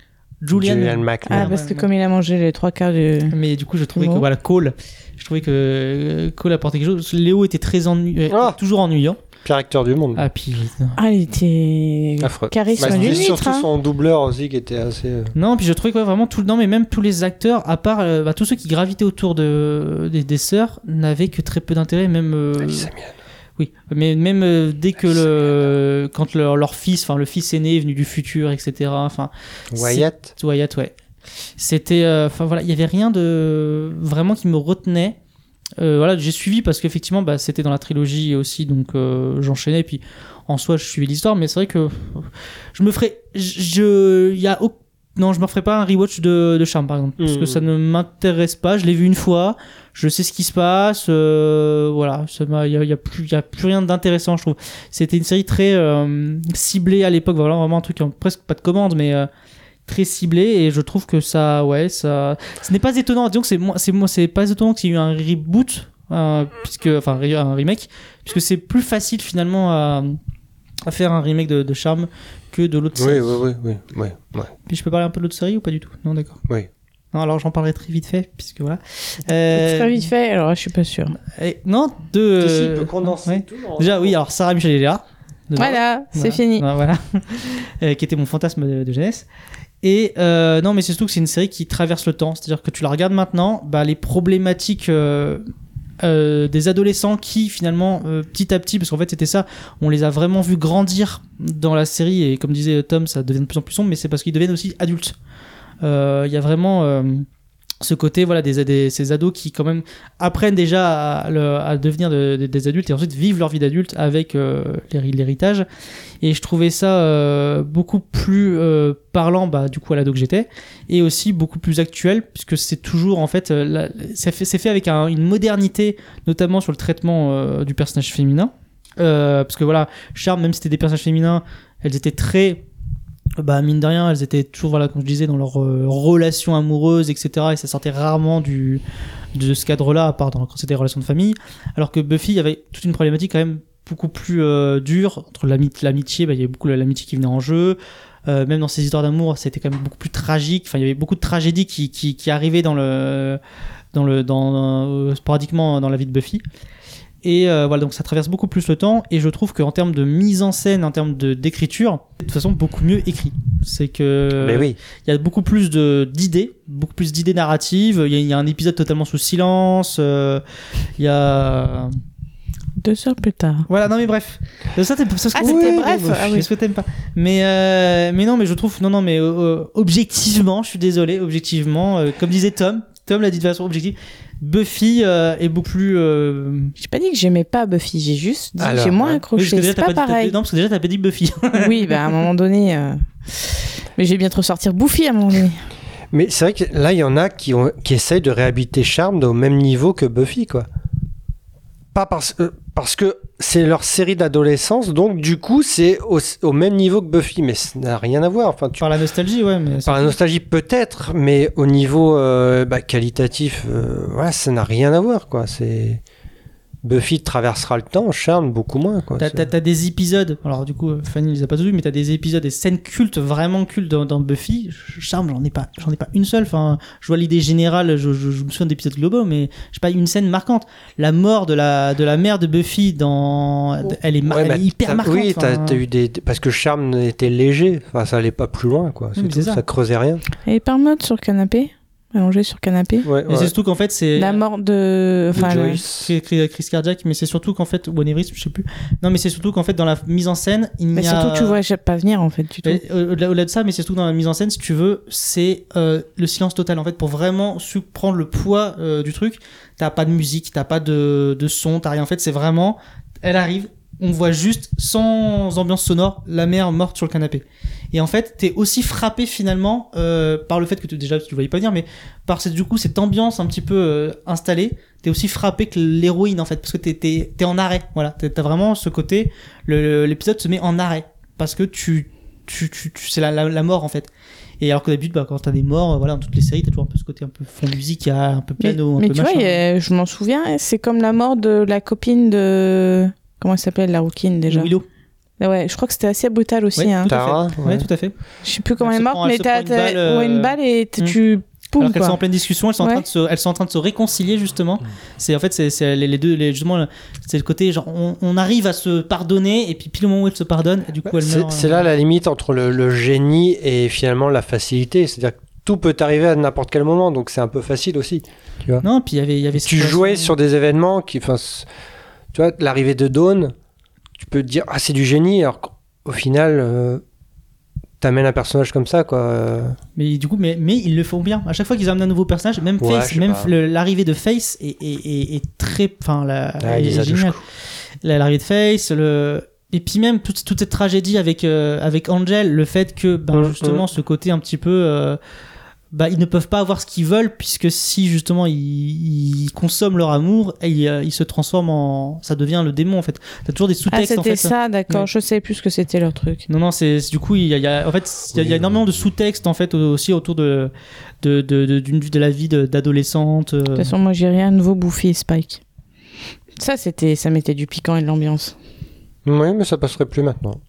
Julian, Julian McMahon. Ah, parce que comme il a mangé les trois quarts du. mais du coup, je trouvais que voilà, Cole, je trouvais que euh, Cole apportait quelque chose. Léo était très ennuyeux, Ah. toujours ennuyant. Pire acteur du monde. Ah, puis. Ah, il était. Affreux. Charisme Bah, litre. surtout hein. son doubleur aussi qui était assez. euh, Non, puis je trouvais que ouais, vraiment tout le non, mais même tous les acteurs, à part euh, bah, tous ceux qui gravitaient autour de des, des sœurs, n'avaient que très peu d'intérêt, même. euh, Alissa Milano. oui, mais même euh, dès que le quand leur, leur fils, enfin le fils aîné est venu du futur, etc. Enfin. Wyatt. c'est- Wyatt, ouais. C'était, euh, enfin voilà, il y avait rien de vraiment qui me retenait. Euh, voilà, j'ai suivi parce qu'effectivement, bah, c'était dans la trilogie aussi, donc euh, j'enchaînais. Et puis en soi, je suivais l'histoire, mais c'est vrai que je me ferais, je, il y a au- non, je me ferais pas un rewatch de, de Charme par exemple, parce que ça ne m'intéresse pas. Je l'ai vu une fois, je sais ce qui se passe, euh, voilà, il y a, y a plus, y a plus rien d'intéressant, je trouve. C'était une série très euh, ciblée à l'époque, voilà, vraiment un truc presque pas de commande, mais euh, très ciblé et je trouve que ça ouais ça ce n'est pas étonnant disons que c'est moi c'est moi c'est pas étonnant qu'il y ait eu un reboot euh, puisque enfin un remake puisque c'est plus facile finalement à, à faire un remake de, de Charme que de l'autre Oui, série oui, oui, oui, oui, ouais. puis je peux parler un peu de l'autre série ou pas du tout? Non d'accord Oui. non alors j'en parlerai très vite fait puisque voilà Euh, Très vite fait, alors je suis pas sûre. et- non de Si, il peut condenser ouais. tout déjà oui alors Sarah Michel est là. Voilà, c'est Voilà. fini. Voilà. *laughs* Euh, qui était mon fantasme de, de jeunesse. Et euh, non, mais c'est surtout que c'est une série qui traverse le temps. C'est-à-dire que tu la regardes maintenant, bah, les problématiques euh, euh, des adolescents qui finalement, petit à petit, parce qu'en fait c'était ça, on les a vraiment vus grandir dans la série. Et comme disait Tom, ça devient de plus en plus sombre, mais c'est parce qu'ils deviennent aussi adultes. Il y a vraiment ce côté voilà des, ces ados qui quand même apprennent déjà à, devenir de- de- des adultes et ensuite vivent leur vie d'adulte avec euh, l'héri- l'héritage. Et je trouvais ça euh, beaucoup plus euh, parlant bah, du coup à l'ado que j'étais et aussi beaucoup plus actuel puisque c'est toujours en fait c'est fait, avec un- une modernité notamment sur le traitement du personnage féminin. Parce que voilà Charme même si c'était des personnages féminins elles étaient très bah mine de rien elles étaient toujours voilà comme je disais dans leur euh, relation amoureuse etc et ça sortait rarement du de ce cadre là à part dans, quand c'était des relations de famille. Alors que Buffy il y avait toute une problématique quand même beaucoup plus euh, dure entre l'ami- l'amitié bah, il y avait beaucoup l'amitié qui venait en jeu. Euh, même dans ces histoires d'amour c'était quand même beaucoup plus tragique. Enfin il y avait beaucoup de tragédies qui, qui, qui arrivaient dans le dans le dans- euh, sporadiquement dans la vie de Buffy et euh, voilà, donc ça traverse beaucoup plus le temps. Et je trouve qu'en termes de mise en scène, en termes de d'écriture, de toute façon, beaucoup mieux écrit. C'est que Mais oui. il y a beaucoup plus de d'idées, beaucoup plus d'idées narratives. Il y, a- il y a un épisode totalement sous silence. euh, Il y a Deux heures plus tard. voilà, non mais bref. Ça, ça, Ah, oui, c'était oui, bref. Ah je oui. sais que t'aimes pas. Mais euh, mais non, mais je trouve non non mais objectivement, je suis désolé, objectivement, euh, comme disait Tom, Tom l'a dit de façon objective. Buffy euh, est beaucoup plus. euh, J'ai pas dit que j'aimais pas Buffy, j'ai juste dit que Alors, j'ai moins accroché. que C'est t'as pas dit- pareil. Non, parce que déjà t'as pas dit Buffy. *laughs* Oui, bah à un moment donné. euh, Mais j'ai bien trop sortir Buffy à un moment donné. Mais c'est vrai que là, il y en a qui, ont, qui essayent de réhabiliter Charmed au même niveau que Buffy, quoi. Pas parce, euh, parce que c'est leur série d'adolescence, donc du coup, c'est au, au même niveau que Buffy, mais ça n'a rien à voir. Enfin, tu, Par la nostalgie, ouais, mais. par la nostalgie, peut-être, mais au niveau euh, bah, qualitatif, euh, voilà, ça n'a rien à voir, quoi. C'est. Buffy traversera le temps, Charmed beaucoup moins, quoi. T'as, C'est- t'as- t'as des épisodes, alors du coup Fanny les a pas tous vus, mais t'as des épisodes, des scènes cultes, vraiment cultes dans, dans Buffy. Charme, j'en ai pas, j'en ai pas une seule. Enfin, je vois l'idée générale, je, je- je me souviens d'épisodes globaux, mais j'ai pas une scène marquante. La mort de la de la mère de Buffy dans, elle est, mar- Ouais, elle bah, est hyper marquante. Oui, t'as, eu des. Parce que Charmed était léger, enfin, ça allait pas plus loin, quoi. C'est mais tout, c'est ça. ça. creusait rien. Elle est par mode sur le canapé allongé sur le canapé. Ouais, ouais. c'est surtout qu'en fait, c'est. La mort de. Enfin, le- Joyce. Cri- cri- crise cardiaque, mais c'est surtout qu'en fait, ou anévrisme, je sais plus. Non, mais c'est surtout qu'en fait, dans la mise en scène, il Mais n'y a. surtout, tu vois pas venir en fait du tout. Mais, euh, Au-delà de ça, mais c'est surtout dans la mise en scène, si tu veux, c'est euh, le silence total. En fait, pour vraiment prendre le poids euh, du truc, t'as pas de musique, t'as pas de, de son, t'as rien. En fait, c'est vraiment, elle arrive, on voit juste, sans ambiance sonore, la mère morte sur le canapé. Et en fait, t'es aussi frappé finalement euh, par le fait que tu, déjà tu voyais pas venir, mais par cette, du coup cette ambiance un petit peu euh, installée, t'es aussi frappé que l'héroïne en fait, parce que t'es t'es t'es en arrêt. Voilà, T'as- vraiment ce côté, le- l'épisode se met en arrêt parce que tu tu, tu, tu- c'est la, la, la mort en fait. Et alors que d'habitude, bah, quand t'as des morts, euh, voilà, dans toutes les séries, t'as toujours un peu ce côté un peu fond musique, un peu Mais, piano, un mais peu tu vois, machin. a- je m'en souviens, c'est comme la mort de la copine de. Comment elle s'appelle, la rouquine déjà? Willow. Ah Ouais, je crois que c'était assez brutal aussi. Ouais, hein. tout à fait. Tara, Ouais, ouais. tout à fait. Je sais plus comment Elle elle est morte, mais t'as une balle, euh, ouais, une balle et hmm. tu. Poum, Alors qu'elles sont en pleine discussion, elles sont, en train de se, elles sont en train de se réconcilier justement. C'est en fait c'est c'est les, les deux, les, justement le- c'est le côté genre on, on arrive à se pardonner et puis pile au moment où elles se pardonnent, et du coup elles C'est meurent. c'est euh, là la limite entre le, le génie et finalement la facilité. C'est-à-dire que tout peut arriver à n'importe quel moment, donc c'est un peu facile aussi. Tu vois. Non, puis il y avait il y avait tu jouais sur des événements qui, enfin, tu vois, l'arrivée de Dawn, tu peux te dire ah c'est du génie, alors qu'au final, euh, t'amènes un personnage comme ça quoi. Mais du coup, mais, mais ils le font bien. À chaque fois qu'ils amènent un nouveau personnage, même Ouais, Face, même l'arrivée de Face est, est, est, est très. Enfin, la, Ah. La- L'arrivée de Face, le. Et puis même toute, toute cette tragédie avec, euh, avec Angel, le fait que ben, Mm, justement mm. ce côté un petit peu... euh, bah, ils ne peuvent pas avoir ce qu'ils veulent puisque si justement ils, ils consomment leur amour, et ils, euh, ils se transforment en... Ça devient le démon en fait. T'as toujours des Ah, sous-textes en c'était fait. ça, d'accord. Ouais. Je sais plus ce que c'était leur truc. Non, non, c'est du coup, il y a, il y a- en fait, il y a, il y a énormément de sous-textes en fait aussi autour de de de, de, d'une- de la vie d'adolescente. euh. De toute façon, moi, j'ai rien de nouveau Buffy et Spike. Ça, c'était, ça mettait du piquant et de l'ambiance. Oui, mais ça passerait plus maintenant.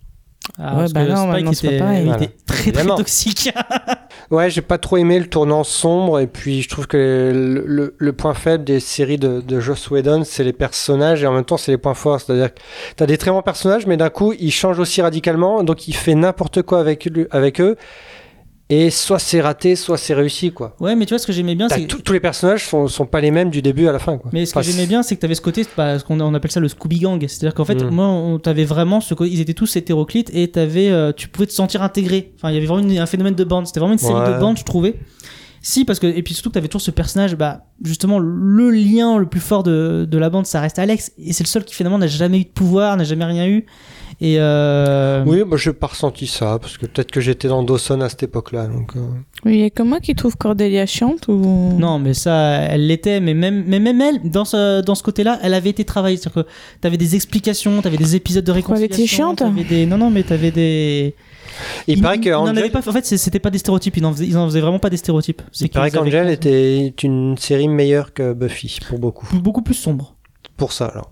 Ah, Ouais, parce bah que non, Spike pas était, pareil. il Voilà. était très très Évidemment. toxique. *laughs* Ouais, j'ai pas trop aimé le tournant sombre et puis je trouve que le, point faible des séries de, de Joss Whedon, c'est les personnages et en même temps c'est les points forts. C'est-à-dire que t'as des très bons personnages, mais d'un coup ils changent aussi radicalement, donc il fait n'importe quoi avec, avec eux. Et soit c'est raté, soit c'est réussi, quoi. ouais, mais tu vois ce que j'aimais bien, c'est tout- tous les personnages sont, sont pas les mêmes du début à la fin, quoi. Mais ce que Enfin, j'aimais bien, c'est que tu avais ce côté, bah, ce qu'on on appelle ça le Scooby Gang. C'est-à-dire qu'en fait, Mm. moi, on t'avait vraiment ce côté, ils étaient tous hétéroclites et t'avais, euh, tu pouvais te sentir intégré. Enfin, il y avait vraiment une- un phénomène de bande. C'était vraiment une série Ouais. de bandes, je trouvais. Si, parce que, et puis surtout que t'avais toujours ce personnage, bah, justement, le lien le plus fort de, de la bande, ça reste Alex. Et c'est le seul qui finalement n'a jamais eu de pouvoir, n'a jamais rien eu. Et euh... Oui, moi j'ai pas ressenti ça, parce que peut-être que j'étais dans Dawson à cette époque-là. Donc, euh, Oui, il y a que moi qui trouve Cordelia chiante ou? Non, mais ça, elle l'était, mais même, mais même elle, dans ce, dans ce côté-là, elle avait été travaillée. C'est-à-dire que t'avais des explications, t'avais des épisodes de Pourquoi elle réconciliation. était chiante t'avais des... Non, non, mais t'avais des. Il, paraît que ils n'en Angel, avaient pas. En fait, c'était pas des stéréotypes. Ils en faisaient, vraiment pas des stéréotypes. C'est il paraît qu'Angel était une série meilleure que Buffy, pour beaucoup. beaucoup plus sombre. Pour ça, alors.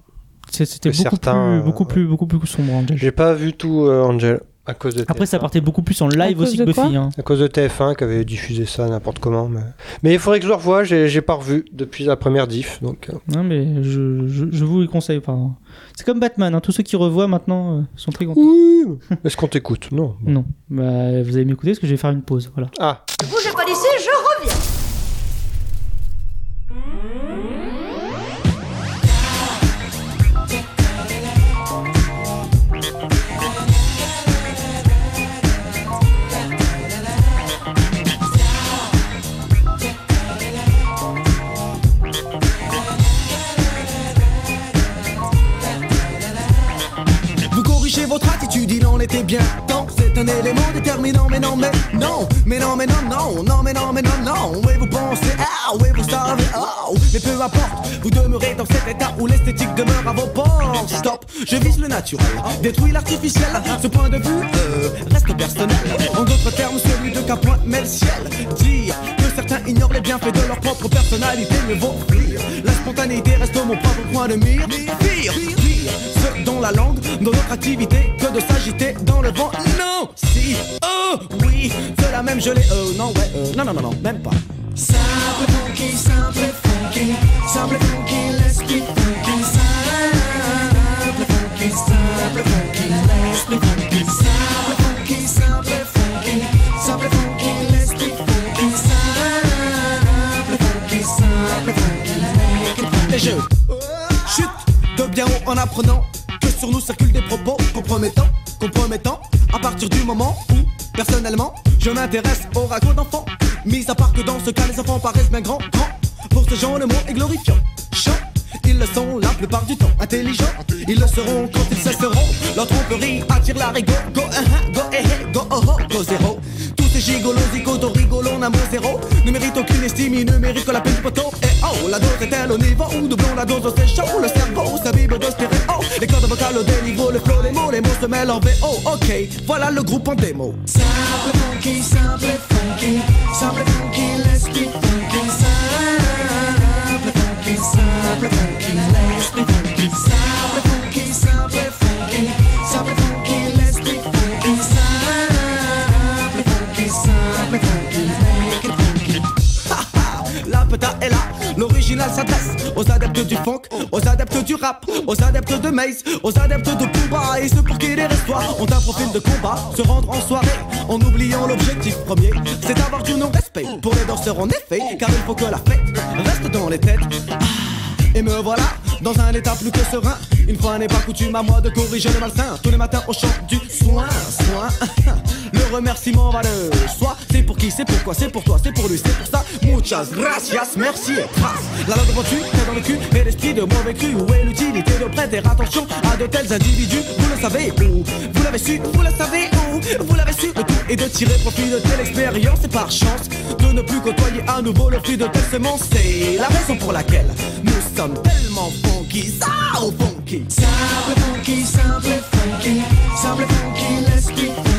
C'était beaucoup, certains, plus, euh, beaucoup plus, beaucoup plus sombre. Angel. J'ai pas vu tout euh, Angel à cause de Après, ça TF1. partait beaucoup plus en live aussi de que Buffy. Hein. À cause de TF1 qui avait diffusé ça n'importe comment. Mais, mais il faudrait que je le revoie, j'ai pas revu depuis la première diff. Donc, euh, Non, mais je, je, je vous le conseille. Pardon. C'est comme Batman. hein. Tous ceux qui revoient maintenant euh, sont très contents. Oui. Est-ce qu'on t'écoute? Non. *laughs* Non. Bah, vous allez m'écouter parce que je vais faire une pause. Voilà. Ah, Bougez pas d'ici, je reviens. Vous corrigez votre attitude, il en était bien temps. C'est un élément déterminant, mais non, mais non, mais non, mais non, non, non, mais non, mais non, non. Oui, vous pensez, ah, oui, vous savez, oh, mais peu importe, vous demeurez dans cet état où l'esthétique demeure à vos portes. Stop, je vise le naturel, détruis l'artificiel. Ce point de vue euh, reste personnel. En d'autres termes, celui de qu'un point met le ciel. Certains ignorent les bienfaits de leur propre personnalité, mieux vaut fuir. La spontanéité reste mon propre point de mire. Pire, pire, ce dont la langue, dans notre activité, que de s'agiter dans le vent. Non, si, oh, oui, c'est la même gelée. Euh, non, ouais, euh, non, non, non, non, même pas. Simple funky, simple funky, simple funky, let's que sur nous circulent des propos compromettants, compromettants, à partir du moment où, personnellement, je m'intéresse au ragot d'enfants. Mis à part que dans ce cas, les enfants paraissent bien grands, grands. Pour ce genre, le mot est glorifiant. Chant, ils le sont la plupart du temps. Intelligents, ils le seront quand ils cesseront. Leur tromperie attire la rigo. Go, uh, go, eh, eh, go, oh, oh, go, zéro. Tous ces gigolos, zigotos, rigolos, n'amour zéro. Ne méritent aucune estime, ils ne méritent que la peine du poteau. Et oh, la dose est-elle au niveau où doublons la dose, c'est chaud. Le Au déniveau, le flow, les mots, les mots se mêlent en. Ok, voilà le groupe en démo. Du funk, aux adeptes du rap, aux adeptes de Maze, aux adeptes de Pumba et ceux pour qui les restoirs ont un profil de combat, se rendre en soirée en oubliant l'objectif premier, c'est d'avoir du non-respect pour les danseurs en effet, car il faut que la fête reste dans les têtes. Ah, Et me voilà dans un état plus que serein. Une fois n'est pas coutume à moi de corriger le malsain. Tous les matins au chant du soin, soin. *laughs* Le remerciement va de soi. C'est pour qui, c'est pourquoi, c'est pour toi, c'est pour lui, c'est pour ça. Muchas gracias, merci et grâce. La langue devant tu, t'es dans le cul, et l'esprit de mauvais cru. Où est l'utilité de prêter attention à de tels individus Vous le savez où? Vous l'avez su, vous le savez où? Vous l'avez su, le tout est de tirer profit de telle expérience et par chance de ne plus côtoyer à nouveau le fruit de telle semence. C'est la raison pour laquelle nous sommes tellement funky, au funky. Simple funky, simple funky, simple funky, let's be funky.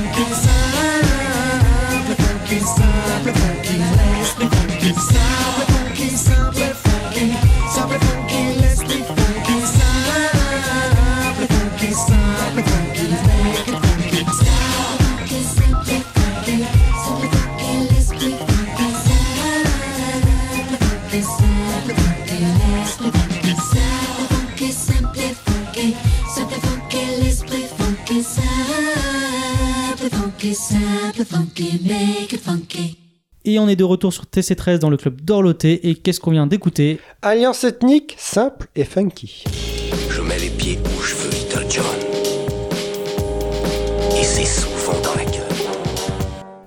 Et on est de retour sur TC13 dans le club d'Orloté. Et qu'est-ce qu'on vient d'écouter? Alliance ethnique, simple et funky. Je mets les pieds où je veux, Little John. Et c'est souvent dans la gueule.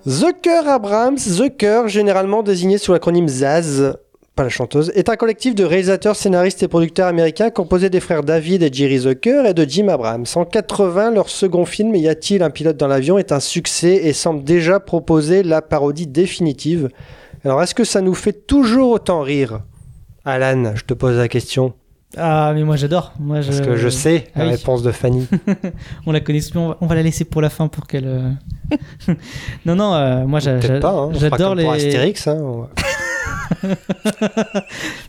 The Abrams, The Cœur, généralement désigné sous l'acronyme ZAZ, pas la chanteuse, est un collectif de réalisateurs, scénaristes et producteurs américains composé des frères David et Jerry Zucker et de Jim Abrams. En 80, leur second film Y a-t-il un pilote dans l'avion est un succès et semble déjà proposer la parodie définitive. Alors est-ce que ça nous fait toujours autant rire? Alan, je te pose la question. Ah, mais moi j'adore. Moi, je... Parce que je sais Ah la oui. réponse de Fanny. *laughs* on la connaît, on va, on va la laisser pour la fin pour qu'elle. euh, *laughs* non, non, euh, moi hein, j'adore comme les. pour Astérix. hein, on *laughs*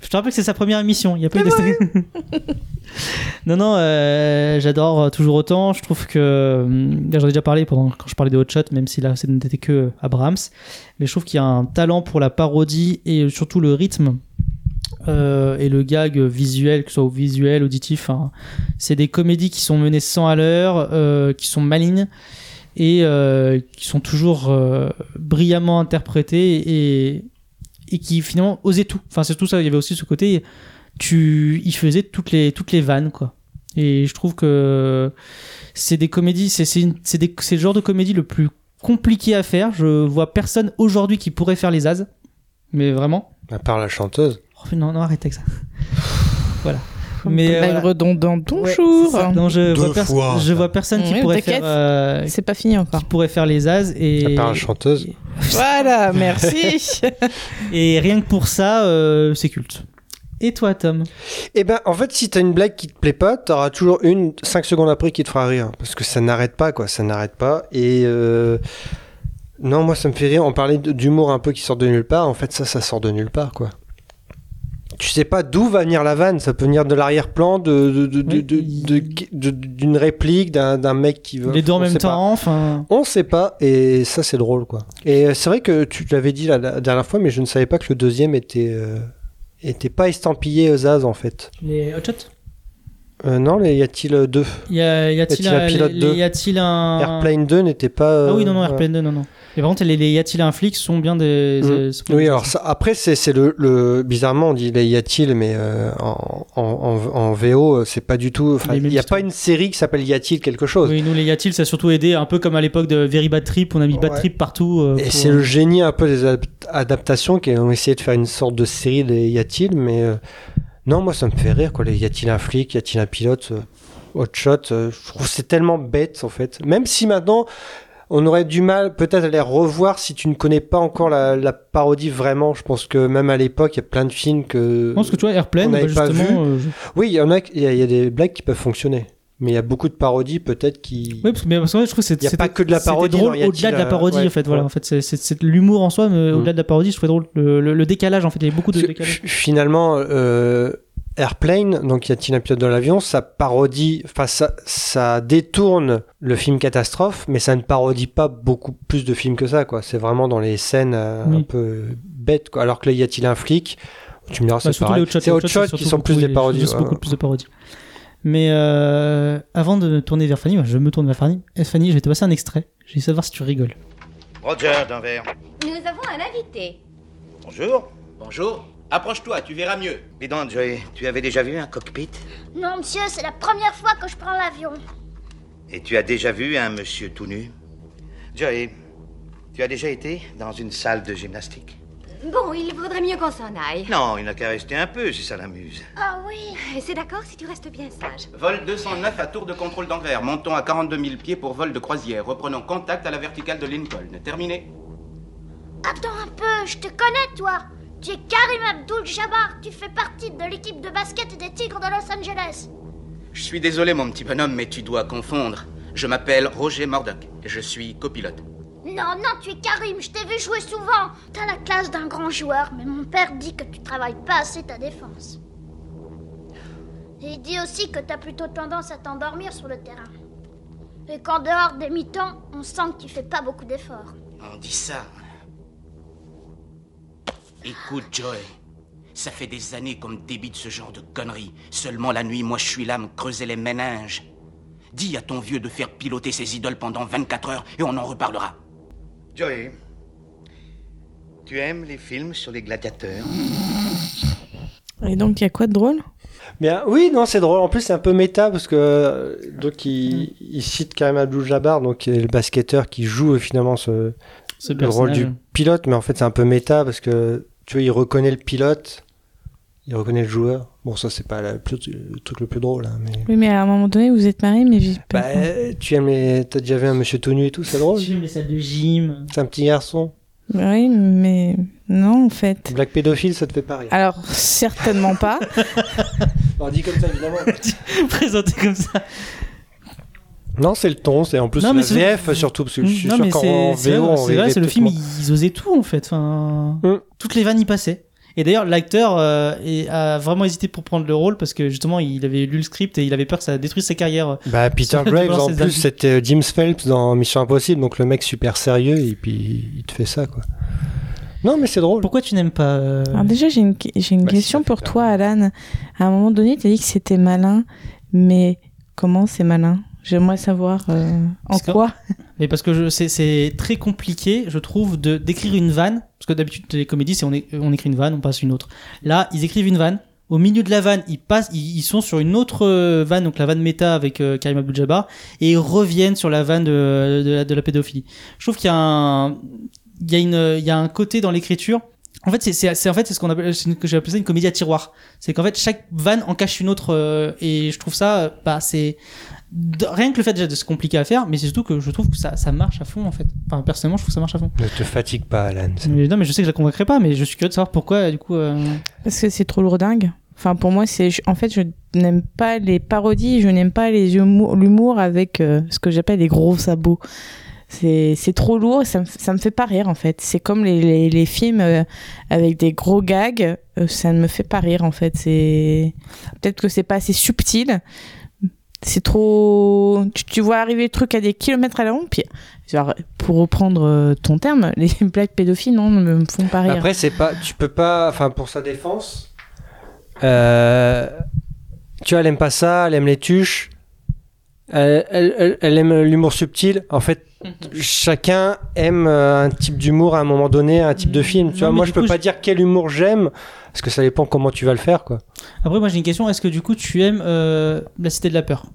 Je te rappelle que c'est sa première émission. Il y a pas eu d'Astérix. *laughs* non, non, euh, j'adore euh, toujours autant. Je trouve que. hum, J'en ai déjà parlé pendant, quand je parlais de Hot Shot, même si là, ce n'était que euh, Abrams. Mais je trouve qu'il y a un talent pour la parodie et surtout le rythme. euh, et le gag visuel, que ce soit au visuel, auditif, hein. c'est des comédies qui sont menées sans à l'heure, euh, qui sont malignes et qui sont toujours brillamment interprétées et, et qui finalement osaient tout. Enfin, c'est tout ça. Il y avait aussi ce côté, tu, il faisait toutes les toutes les vannes quoi. Et je trouve que c'est des comédies, c'est c'est une- c'est des- c'est le genre de comédie le plus compliqué à faire. Je vois personne aujourd'hui qui pourrait faire les as, mais vraiment. À part la chanteuse. Oh, non, non, arrête avec ça. *laughs* voilà. *laughs* Mais redondante, Ouais, bonjour. Non, je Deux vois, pers- fois, je vois personne qui Oui, pourrait faire. euh, C'est pas fini encore. qui pourrait faire les as et. À part la chanteuse. *laughs* Voilà, merci. *laughs* Et rien que pour ça, euh, c'est culte. Et toi, Tom? Eh ben, en fait, si t'as une blague qui te plaît pas, t'auras toujours une 5 secondes après qui te fera rire. Parce que ça n'arrête pas, quoi. Ça n'arrête pas. Et euh, non, moi, ça me fait rire. On parlait d'humour un peu qui sort de nulle part. En fait, ça, ça sort de nulle part, quoi. Tu sais pas d'où va venir la vanne. Ça peut venir de l'arrière-plan, de, d'une réplique, d'un mec qui veut. Les deux en même temps, enfin. On sait pas, et ça c'est drôle quoi. Et euh, c'est vrai que tu l'avais dit la, la dernière fois, mais je ne savais pas que le deuxième était euh, était pas estampillé Zaz en fait. Les hot shots? Euh, non, les y a-t-il deux? Y, a-t-il un pilote y a-t-il un. Airplane 2 n'était pas. Ah oui, non, non, Airplane 2, non, non. Et par contre, les, les Y a-t-il un flic sont bien des. Mm. sont Oui, des- alors ça, après, c'est le, le. Bizarrement, on dit les y a-t-il, mais euh, en, en, en, VO, euh, c'est pas du tout. Il n'y a pas une série qui s'appelle Y a-t-il quelque chose Oui, nous, les y a-t-il, ça a surtout aidé, un peu comme à l'époque de Very Bad Trip, on a mis Bad Ouais. Trip partout. euh, Et pour- c'est le génie un peu des ad- adaptations qui ont essayé de faire une sorte de série des Y a-t-il, mais euh, non, moi ça me fait rire quoi. Les y a-t-il un flic, y a-t-il un pilote, hot shot, je trouve que c'est tellement bête en fait. Même si maintenant on aurait du mal peut-être à les revoir si tu ne connais pas encore la, la parodie vraiment. Je pense que même à l'époque il y a plein de films que. Je pense que tu vois, Airplane, bah, pas vu. euh, je- Oui, il y en a, il y, a- y a des blagues qui peuvent fonctionner. Mais il y a beaucoup de parodies peut-être qui. Oui, parce que, mais parce que, je trouve que c'est- Il y a pas que de la parodie drôle Y a-t-il, au-delà de la parodie ouais, en fait. Voilà, en fait, c'est- c'est c'est l'humour en soi, mais Mm. au-delà de la parodie, je trouvais drôle le, le- le décalage en fait. Il y avait beaucoup de décalage. Finalement, euh, Airplane, donc y a-t-il un pilote dans l'avion, ça parodie, enfin ça, ça détourne le film catastrophe, mais ça ne parodie pas beaucoup plus de films que ça, quoi. C'est vraiment dans les scènes euh, Oui. un peu bêtes, quoi. Alors que là, y a-t-il un flic? Tu me diras, Ouais, c'est pareil. les hot shots, C'est Shot shots, qui sont plus des parodies. c'est ouais, beaucoup plus de parodies. Mais euh, avant de me tourner vers Fanny, moi, je me tourne vers Fanny. Eh, Fanny, je vais te passer un extrait. Je vais savoir si tu rigoles. Roger, d'un verre. Nous avons un invité. Bonjour. Bonjour. Approche-toi, tu verras mieux. Dis donc, Joey, tu avais déjà vu un cockpit? Non, monsieur, c'est la première fois que je prends l'avion. Et tu as déjà vu un monsieur tout nu? Joey, tu as déjà été dans une salle de gymnastique? Bon, il vaudrait mieux qu'on s'en aille. Non, il n'a qu'à rester un peu si ça l'amuse. Ah oui, c'est d'accord si tu restes bien sage. Vol 209 à tour de contrôle d'Anvers. Montons à 42 000 pieds pour vol de croisière. Reprenons contact à la verticale de Lincoln. Terminé. Attends un peu, je te connais, toi. Tu es Karim Abdul-Jabbar. Tu fais partie de l'équipe de basket des Tigres de Los Angeles. Je suis désolé, mon petit bonhomme, mais tu dois confondre. Je m'appelle Roger Murdoch et je suis copilote. Non, non, tu es Karim, je t'ai vu jouer souvent. T'as la classe d'un grand joueur, mais mon père dit que tu travailles pas assez ta défense. Et il dit aussi que t'as plutôt tendance à t'endormir sur le terrain. Et qu'en dehors des mi-temps, on sent que tu fais pas beaucoup d'efforts. On dit ça. Écoute, Joey. Ça fait des années qu'on me débite ce genre de conneries. Seulement la nuit, moi je suis là à me creuser les méninges. Dis à ton vieux de faire piloter ses idoles pendant 24 heures et on en reparlera. Joey, tu aimes les films sur les gladiateurs? Et donc, il y a quoi de drôle? Bien, oui, non, c'est drôle. En plus, c'est un peu méta parce que donc il, il cite Karim Abdul-Jabbar, donc le basketteur qui joue finalement ce, Ce le rôle du pilote, mais en fait, c'est un peu méta parce que tu vois, il reconnaît le pilote, il reconnaît le joueur. Bon, ça, c'est pas la- le, plus- le truc le plus drôle, hein, mais. Oui, mais à un moment donné, vous êtes mariés, mais j'ai pas. Bah, tu aimes les... T'as déjà vu un monsieur tout nu et tout, c'est drôle. J'aime les salles de gym. C'est un petit garçon. Oui, mais non, en fait. Black pédophile, ça te fait pas rire. Alors, certainement pas. *laughs* On dit comme ça, évidemment. *laughs* Présenté comme ça. Non, c'est le ton, c'est en plus Non, la mais c'est- VF surtout, parce que je suis non, sûr mais qu'en VO, c'est vrai, c'est le film, moins. ils osaient tout en fait. Enfin, Mm. Toutes les vannes y passaient. Et d'ailleurs, l'acteur euh, a vraiment hésité pour prendre le rôle parce que justement, il avait lu le script et il avait peur que ça détruise sa carrière. Bah, *laughs* Peter Graves, en plus, c'était James Phelps dans Mission Impossible, donc le mec super sérieux, et puis il te fait ça, quoi. Non, mais c'est drôle. Pourquoi tu n'aimes pas euh, Alors déjà, j'ai une, j'ai une Bah, question pour toi, Alan. À un moment donné, tu as dit que c'était malin, mais comment c'est malin? J'aimerais savoir euh, en que- quoi. Mais parce que c'est- très compliqué, je trouve, de d'écrire une vanne. Parce que d'habitude, les comédies, c'est on, écrit une vanne, on passe une autre. Là, ils écrivent une vanne. Au milieu de la vanne, ils passent, ils, ils sont sur une autre euh, vanne, donc la vanne méta avec euh, Karim Abdul-Jabbar, et ils reviennent sur la vanne de, de, la, de la pédophilie. Je trouve qu'il y a un, il y a une, il y a un côté dans l'écriture. En fait, c'est, en fait, c'est ce qu'on appelle, que j'ai appelé ça une comédie à tiroir. C'est qu'en fait, chaque vanne en cache une autre, euh, et je trouve ça, bah, c'est, rien que le fait déjà de se compliquer à faire, mais c'est surtout que je trouve que ça, ça marche à fond en fait. Enfin, personnellement, je trouve que ça marche à fond. Ne te fatigue pas, Alan. Mais, non, mais je sais que je la convaincrai pas, mais je suis curieux de savoir pourquoi, du coup. euh, Parce que c'est trop lourdingue. Enfin, pour moi, c'est. En fait, je n'aime pas les parodies, je n'aime pas les l'humour avec euh, ce que j'appelle les gros sabots. C'est c'est trop lourd ça me, ça me fait pas rire, en fait. C'est comme les, les, les films euh, avec des gros gags, euh, ça ne me fait pas rire, en fait. C'est. Peut-être que c'est pas assez subtil. C'est trop. Tu, tu vois arriver le truc à des kilomètres à la ronde, genre, pour reprendre euh, ton terme, *laughs* les blagues pédophiles, non, ne me font pas rire. Après, c'est pas, tu peux pas, enfin, pour sa défense, euh, tu vois, elle aime pas ça, elle aime les tuches. Elle- elle- elle aime l'humour subtil. En fait, chacun aime euh, un type d'humour à un moment donné, un type de film. Tu non, vois, moi, je peux coup, pas je- dire quel humour j'aime, parce que ça dépend comment tu vas le faire, quoi. Après, moi j'ai une question est-ce que du coup tu aimes euh, La Cité de la Peur?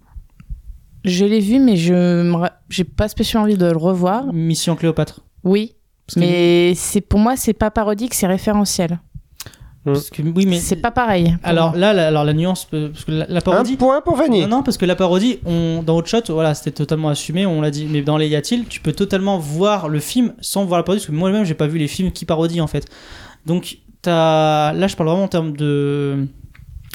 Je l'ai vu, mais je j'ai pas spécialement envie de le revoir. Mission Cléopâtre? Oui, que- mais c'est pour moi c'est pas parodique, c'est référentiel. Parce que, oui, mais c'est pas pareil. Alors moi. là, la, alors la nuance, parce que la, la parodie. Un point pour Fanny. Non, non, parce que la parodie, on, dans Hot Shot, voilà, c'était totalement assumé, on l'a dit. Mais dans les Y a-t-il, tu peux totalement voir le film sans voir la parodie, parce que moi-même, j'ai pas vu les films qui parodient en fait. Donc, là, je parle vraiment en termes de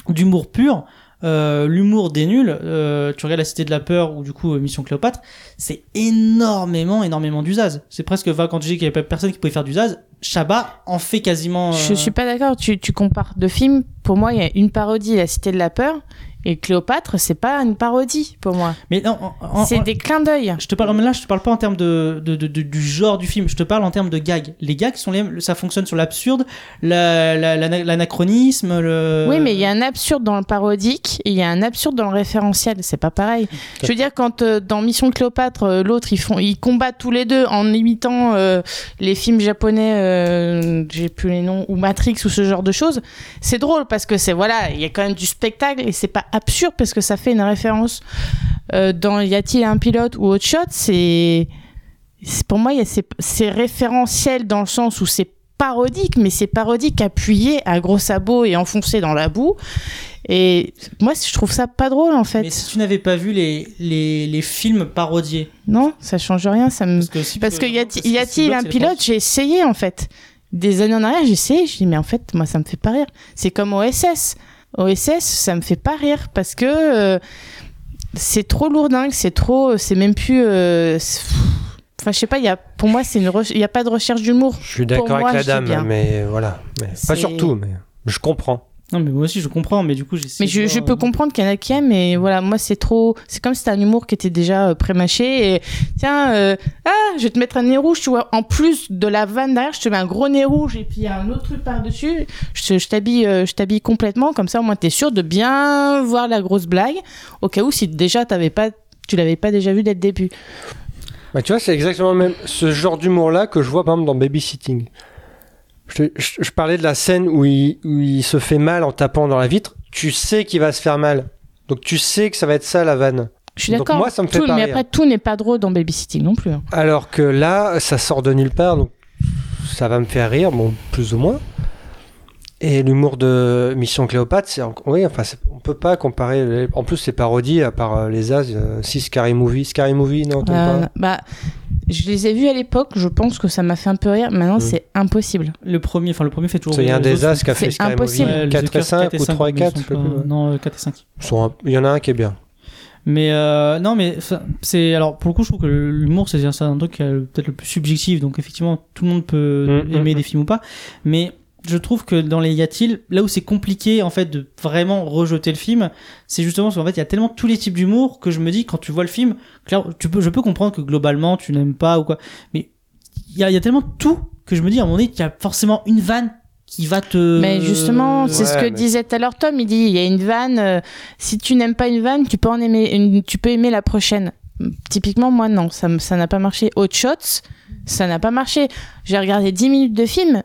d'humour pur. Euh, l'humour des nuls, euh, tu regardes la Cité de la Peur ou du coup euh, Mission Cléopâtre, c'est énormément, énormément d'usage. C'est presque, enfin, quand tu dis qu'il y avait personne qui pouvait faire d'usage, Chabat en fait quasiment. Je euh, suis pas d'accord. Tu, tu compares deux films. Pour moi, il y a une parodie, La Cité de la Peur, et Cléopâtre, c'est pas une parodie pour moi. Mais non, c'est des clins d'œil. Je te parle, là, je te parle pas en termes de, de- de- de- du genre du film, je te parle en termes de gags. Les gags sont les mêmes, ça fonctionne sur l'absurde, la- la- la- l'anachronisme, le. Oui, mais il y a un absurde dans le parodique et il y a un absurde dans le référentiel. C'est pas pareil. Je veux dire, quand euh, dans Mission Cléopâtre, euh, l'autre, ils font, ils combattent tous les deux en imitant euh, les films japonais, j'ai plus les noms, ou Matrix ou ce genre de choses. C'est drôle parce que c'est voilà, il y a quand même du spectacle et c'est pas absurde parce que ça fait une référence. Euh, dans Y a-t-il un pilote ou Hot Shot, c'est pour moi, c'est référentiel dans le sens où c'est parodique, mais c'est parodique appuyé à gros sabots et enfoncé dans la boue. Et moi, je trouve ça pas drôle en fait. Mais si tu n'avais pas vu les, les, les films parodiés. Non, ça change rien. Ça me... Parce que, si, parce que que- y a-t-il y a-t-il un pilote? J'ai essayé en fait. Des années en arrière, j'ai essayé. Je dis mais en fait, moi, ça me fait pas rire. C'est comme OSS. OSS, ça me fait pas rire parce que euh, c'est trop lourdingue. C'est trop. C'est même plus. euh, Enfin, je sais pas. Y a, pour moi, c'est une. re- Il y a pas de recherche d'humour. Je suis d'accord avec la dame, mais voilà. Mais pas surtout, mais je comprends. Non, mais moi aussi, je comprends, mais du coup, j'essaie. Mais je, voir, je peux euh, comprendre qu'il y en a qui aiment, mais voilà, moi c'est trop. C'est comme si c'était un humour qui était déjà euh, pré-mâché. Et tiens, euh, ah, je vais te mettre un nez rouge, tu vois. En plus de la vanne derrière, je te mets un gros nez rouge et puis un autre truc par-dessus. Je, t'habille euh, je t'habille complètement, comme ça au moins t'es sûr de bien voir la grosse blague. Au cas où, si déjà t'avais pas, tu l'avais pas déjà vu dès le début. Bah, tu vois, c'est exactement le même, ce genre d'humour-là que je vois par exemple dans Babysitting. Je, te- je- je parlais de la scène où il, où il se fait mal en tapant dans la vitre. Tu sais qu'il va se faire mal. Donc tu sais que ça va être ça la vanne. Je suis d'accord. moi, ça me fait pas Mais rire. après, tout n'est pas drôle dans Babysitting non plus. hein. Alors que là, ça sort de nulle part, donc ça va me faire rire, bon, plus ou moins. Et l'humour de Mission Cléopâtre, c'est oui, enfin, c'est- on peut pas comparer. les- En plus, c'est parodie à part euh, les As, euh, si Scary Movie, Scary Movie, non, Euh, pas bah, je les ai vus à l'époque. Je pense que ça m'a fait un peu rire. Maintenant, Mm. c'est impossible. Le premier, enfin, le premier fait toujours. Il y a un des As qui a fait C'est Scary impossible. Movie, Ouais, les 4 et Zucker, 5 ou 3 et mais ils 4, sont je sais pas- plus. ouais. Non, euh, 4 et 5. Ils sont un- Il y en a un qui est bien. Mais euh, non, mais c'est alors pour le coup, je trouve que l'humour c'est c'est un truc qui est peut-être le plus subjectif. Donc effectivement, tout le monde peut Mm, aimer mm, des films ou pas. Mais je trouve que dans les y a-t-il, là où c'est compliqué en fait de vraiment rejeter le film, c'est justement parce qu'en fait il y a tellement tous les types d'humour que je me dis quand tu vois le film, clair, tu peux, je peux comprendre que globalement tu n'aimes pas ou quoi. Mais il y a, il y a tellement tout que je me dis à un moment donné qu'il y a forcément une vanne qui va te. Mais justement, c'est ce que mais- disait tout à l'heure Tom. Il dit il y a une vanne. euh, si tu n'aimes pas une vanne, tu peux en aimer une, tu peux aimer la prochaine. Typiquement, moi, non, ça n'a pas marché. Hot Shots, ça n'a pas marché. J'ai regardé 10 minutes de film.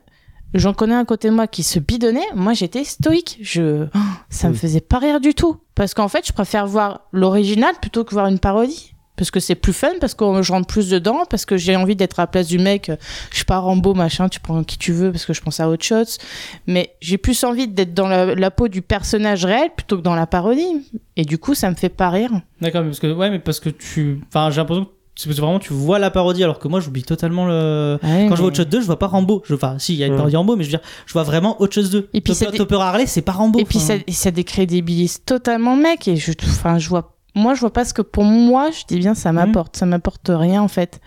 J'en connais un côté de moi qui se bidonnait. Moi, j'étais stoïque. Je, oh, ça me faisait pas rire du tout. Parce qu'en fait, je préfère voir l'original plutôt que voir une parodie. Parce que c'est plus fun, parce que je rentre plus dedans, parce que j'ai envie d'être à la place du mec. Je suis pas Rambo, machin, tu prends qui tu veux, parce que je pense à Hot Shots. Mais j'ai plus envie d'être dans la, la peau du personnage réel plutôt que dans la parodie. Et du coup, ça me fait pas rire. D'accord, mais parce que ouais, mais parce que tu, enfin, j'ai l'impression que vraiment tu vois la parodie alors que moi j'oublie totalement le. Ouais, Quand je vois Hot Shot 2, je vois pas Rambo. Je, enfin, si, il y a une parodie Rambo, mais je veux dire, je vois vraiment Hot Shot 2. Et puis Topper, dé- Topper Harley, c'est pas Rambo. Et puis ça, décrédibilise totalement le mec. Et je, enfin, je vois, moi, je vois pas ce que pour moi, je dis bien, ça Mhm. m'apporte. Ça m'apporte rien, en fait,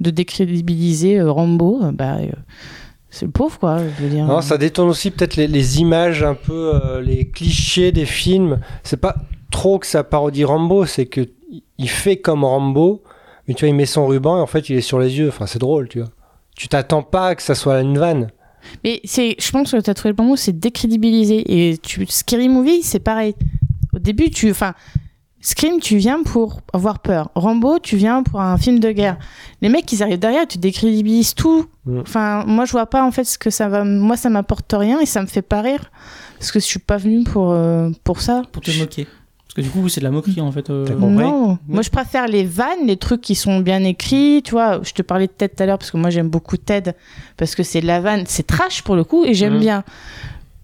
de décrédibiliser euh, Rambo. euh, Bah, euh, c'est le pauvre, quoi. Je veux dire. Non, ça détourne aussi peut-être les, les images un peu, euh, les clichés des films. C'est pas trop que ça parodie Rambo, c'est que il fait comme Rambo, mais tu vois, il met son ruban et en fait, il est sur les yeux. Enfin, c'est drôle, tu vois. Tu t'attends pas que ça soit une vanne. Mais c'est, je pense que t'as trouvé le bon mot, c'est décrédibiliser. Et tu, Scary Movie, c'est pareil. Au début, tu, enfin, Scream, tu viens pour avoir peur. Rambo, tu viens pour un film de guerre. Les mecs, ils arrivent derrière, tu décrédibilises tout. Mm. Enfin, moi, je vois pas en fait ce que ça va. Moi, ça m'apporte rien et ça me fait pas rire parce que je suis pas venue pour euh, pour ça. Pour te moquer. Parce que du coup, c'est de la moquerie en fait. euh, Non, moi je préfère les vannes, les trucs qui sont bien écrits. Tu vois, je te parlais de Ted tout à l'heure parce que moi j'aime beaucoup Ted parce que c'est de la vanne, c'est trash pour le coup et j'aime Mhm. bien.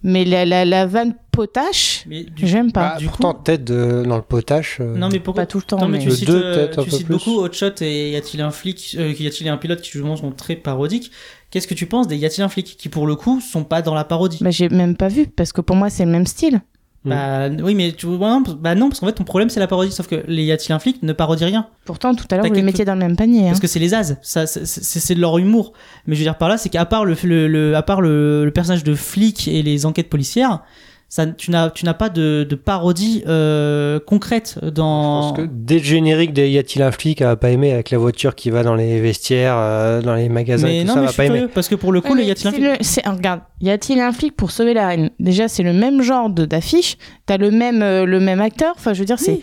Mais la, la, la vanne potache, j'aime pas. Bah, pourtant, tête de- dans le potache. euh, Non mais pourquoi Pas tout le temps, Non, mais mais- tu Le cites, deux, euh, tu cites beaucoup Hot Shot et y a-t-il un flic, euh, y a-t-il un pilote qui justement sont très parodiques? Qu'est-ce que tu penses des y a-t-il un flic qui pour le coup sont pas dans la parodie? Bah, j'ai même pas vu parce que pour moi c'est le même style. Bah oui mais tu vois non, bah non parce qu'en fait ton problème c'est la parodie sauf que les y a-t-il un flic ne parodient rien. Pourtant tout à l'heure vous les mettiez dans le même panier. hein. Parce que c'est les as, ça, c'est- c'est c'est de leur humour. Mais je veux dire par là, c'est qu'à part le, le, le- à part le, le personnage de flic et les enquêtes policières, ça, tu n'as, tu n'as pas de, de parodie euh, concrète dans. Parce que dès le générique de Y a-t-il un flic, va pas aimer avec la voiture qui va dans les vestiaires, euh, dans les magasins, Mais et tout non, ça, mais elle je va pas aimer. parce que pour le coup, Ouais, le mais y a-t-il un flic le- Regarde, y a-t-il un flic pour sauver la reine? Déjà, c'est le même genre de- d'affiche. T'as le même, euh, le même acteur. Enfin, je veux dire, c'est.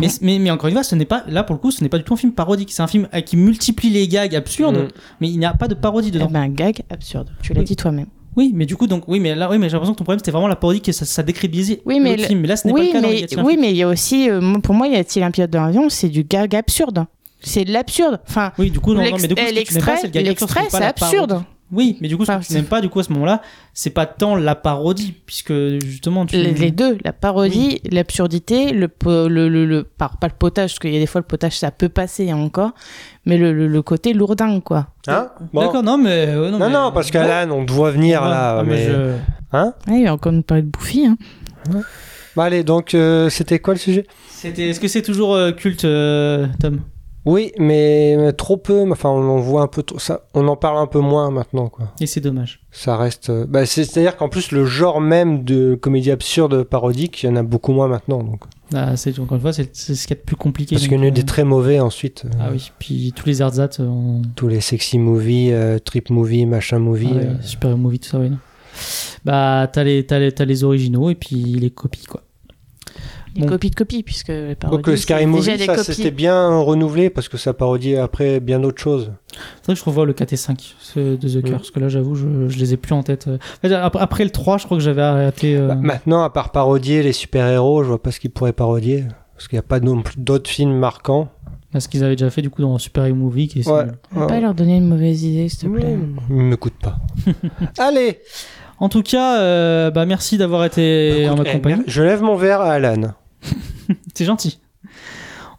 Mais, mais, mais encore une fois, ce n'est pas là pour le coup, ce n'est pas du tout un film parodique. C'est un film qui multiplie les gags absurdes, Mm. mais il n'y a pas de parodie dedans. Eh ben, un gag absurde. Tu l'as Oui. dit toi-même. Oui, mais du coup, donc oui, mais là, oui, mais j'ai l'impression que ton problème c'était vraiment la parodie que ça, ça décrédibilisait Oui, mais le- film. Mais là, ce n'est oui, pas le cas. dans mais, oui, mais il y a aussi, euh, moi- pour moi, y a-t-il un pilote d'avion? C'est du gag absurde. C'est de l'absurde. Enfin, Oui, du coup, non, non, mais du coup, ce l'extrait, pas, c'est absurde, Oui, mais du coup, ce que tu n'aimes pas, du coup, à ce moment-là, c'est pas tant la parodie, puisque justement, tu. Les, les deux, la parodie, l'absurdité, le, po- le, le, le- par- pas le potage, parce qu'il y a des fois le potage ça peut passer hein, encore, mais le, le, le côté lourdin quoi. Hein Bon. D'accord, non, mais. euh, non, Non, mais- non, parce qu'Alan, on te voit venir Ouais, là. ah, mais mais... je- Hein Ah, il va encore nous parler de bouffi. Hein. Bah, allez, donc, euh, c'était quoi le sujet? C'était. Est-ce que c'est toujours euh, culte, euh, Tom? Oui, mais, mais trop peu. Enfin, on en voit un peu trop. Ça, on en parle un peu moins maintenant, quoi. Et c'est dommage. Ça reste. euh, Bah, c'est- C'est-à-dire qu'en plus, le genre même de comédie absurde parodique, il y en a beaucoup moins maintenant. Donc. Ah, c'est encore une fois, c'est ce qu'il y a de plus compliqué. Parce qu'il y en a eu euh, des très mauvais ensuite. euh, Ah oui, puis tous les ersatz, euh, on- Tous les sexy movies, euh, trip movie, machin movie. Ah ouais, euh, super movie, tout ça, oui. Bah, t'as les, t'as les, t'as les originaux et puis les copies, quoi. Les Bon. copies de copies, puisque les parodies, c'est Scary déjà Movie, des ça copies. c'était bien renouvelé parce que ça parodiait après bien d'autres choses. C'est vrai que je revois le 4 et 5 ce- de The Cure, Mm. parce que là, j'avoue, je, je les ai plus en tête. En fait, Après, après le 3, je crois que j'avais arrêté. euh, Bah, maintenant, à part parodier les super-héros, je vois pas ce qu'ils pourraient parodier. Parce qu'il n'y a pas d'autres films marquants. ce qu'ils avaient déjà fait du coup dans Super Hero Movie. Qui est Ouais. On va pas leur donner une mauvaise idée, s'il te plaît. Ils m'écoutent pas. *laughs* Allez En tout cas, euh, bah, merci d'avoir été en ma Eh, compagnie. Je lève mon verre à Alan. *laughs* C'est gentil.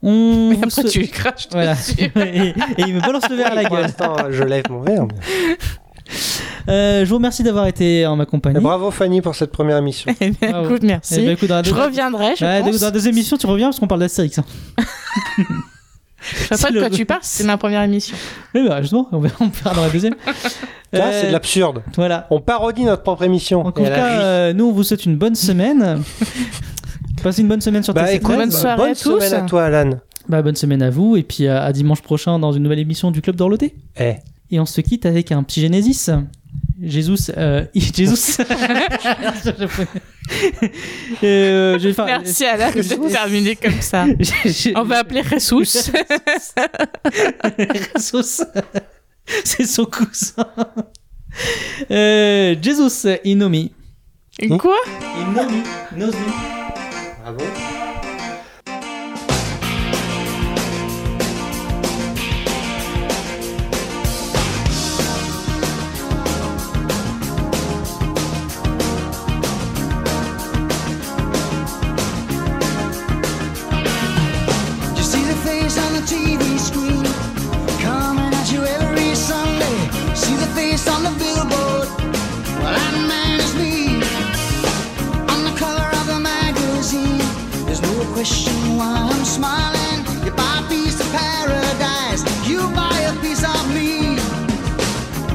On Mais après, se- tu lui craches *laughs* Voilà. dessus. *laughs* et, et il me balance le verre à la Pour gueule. l'instant, je lève mon verre. mais- Euh, je vous remercie d'avoir été en ma compagnie. Et bravo Fanny pour cette première émission. Eh bien, écoute, merci. Eh ben, écoute, dans la je deux- reviendrai, je Ouais, pense. Dans la deuxième émission, tu reviens parce qu'on parle d'Astérix. hein. Je sais pas de quoi tu parles, c'est ma première émission. Oui, bah, justement, on verra, on verra dans la deuxième. Là, Euh, c'est de l'absurde. Voilà. On parodie notre propre émission. En tout cas, euh, nous, on vous souhaite une bonne semaine. Passez une bonne semaine sur bah, TC13. écoute, bonne soirée bonne à tous. semaine à toi, Alan. Bah, bonne semaine à vous et puis à, à dimanche prochain dans une nouvelle émission du Club d'Orloté. Eh. Et on se quitte avec un petit Genesis. Jésus, euh, *laughs* Jésus. *laughs* Euh, je vais faire- Merci Alain de terminer comme ça. On va appeler Jesus. *laughs* Jesus. C'est son cousin. Euh, Jesus Inomi. Quoi? Inomi. Inomi. Bravo. question why I'm smiling. You buy a piece of paradise, you buy a piece of me.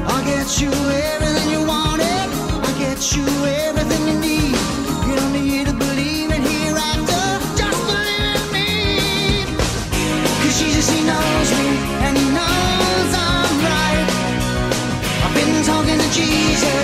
I'll get you everything you wanted, I'll get you everything you need. You don't need to believe in hereafter, just believe in me. Cause Jesus, he knows me, and he knows I'm right. I've been talking to Jesus.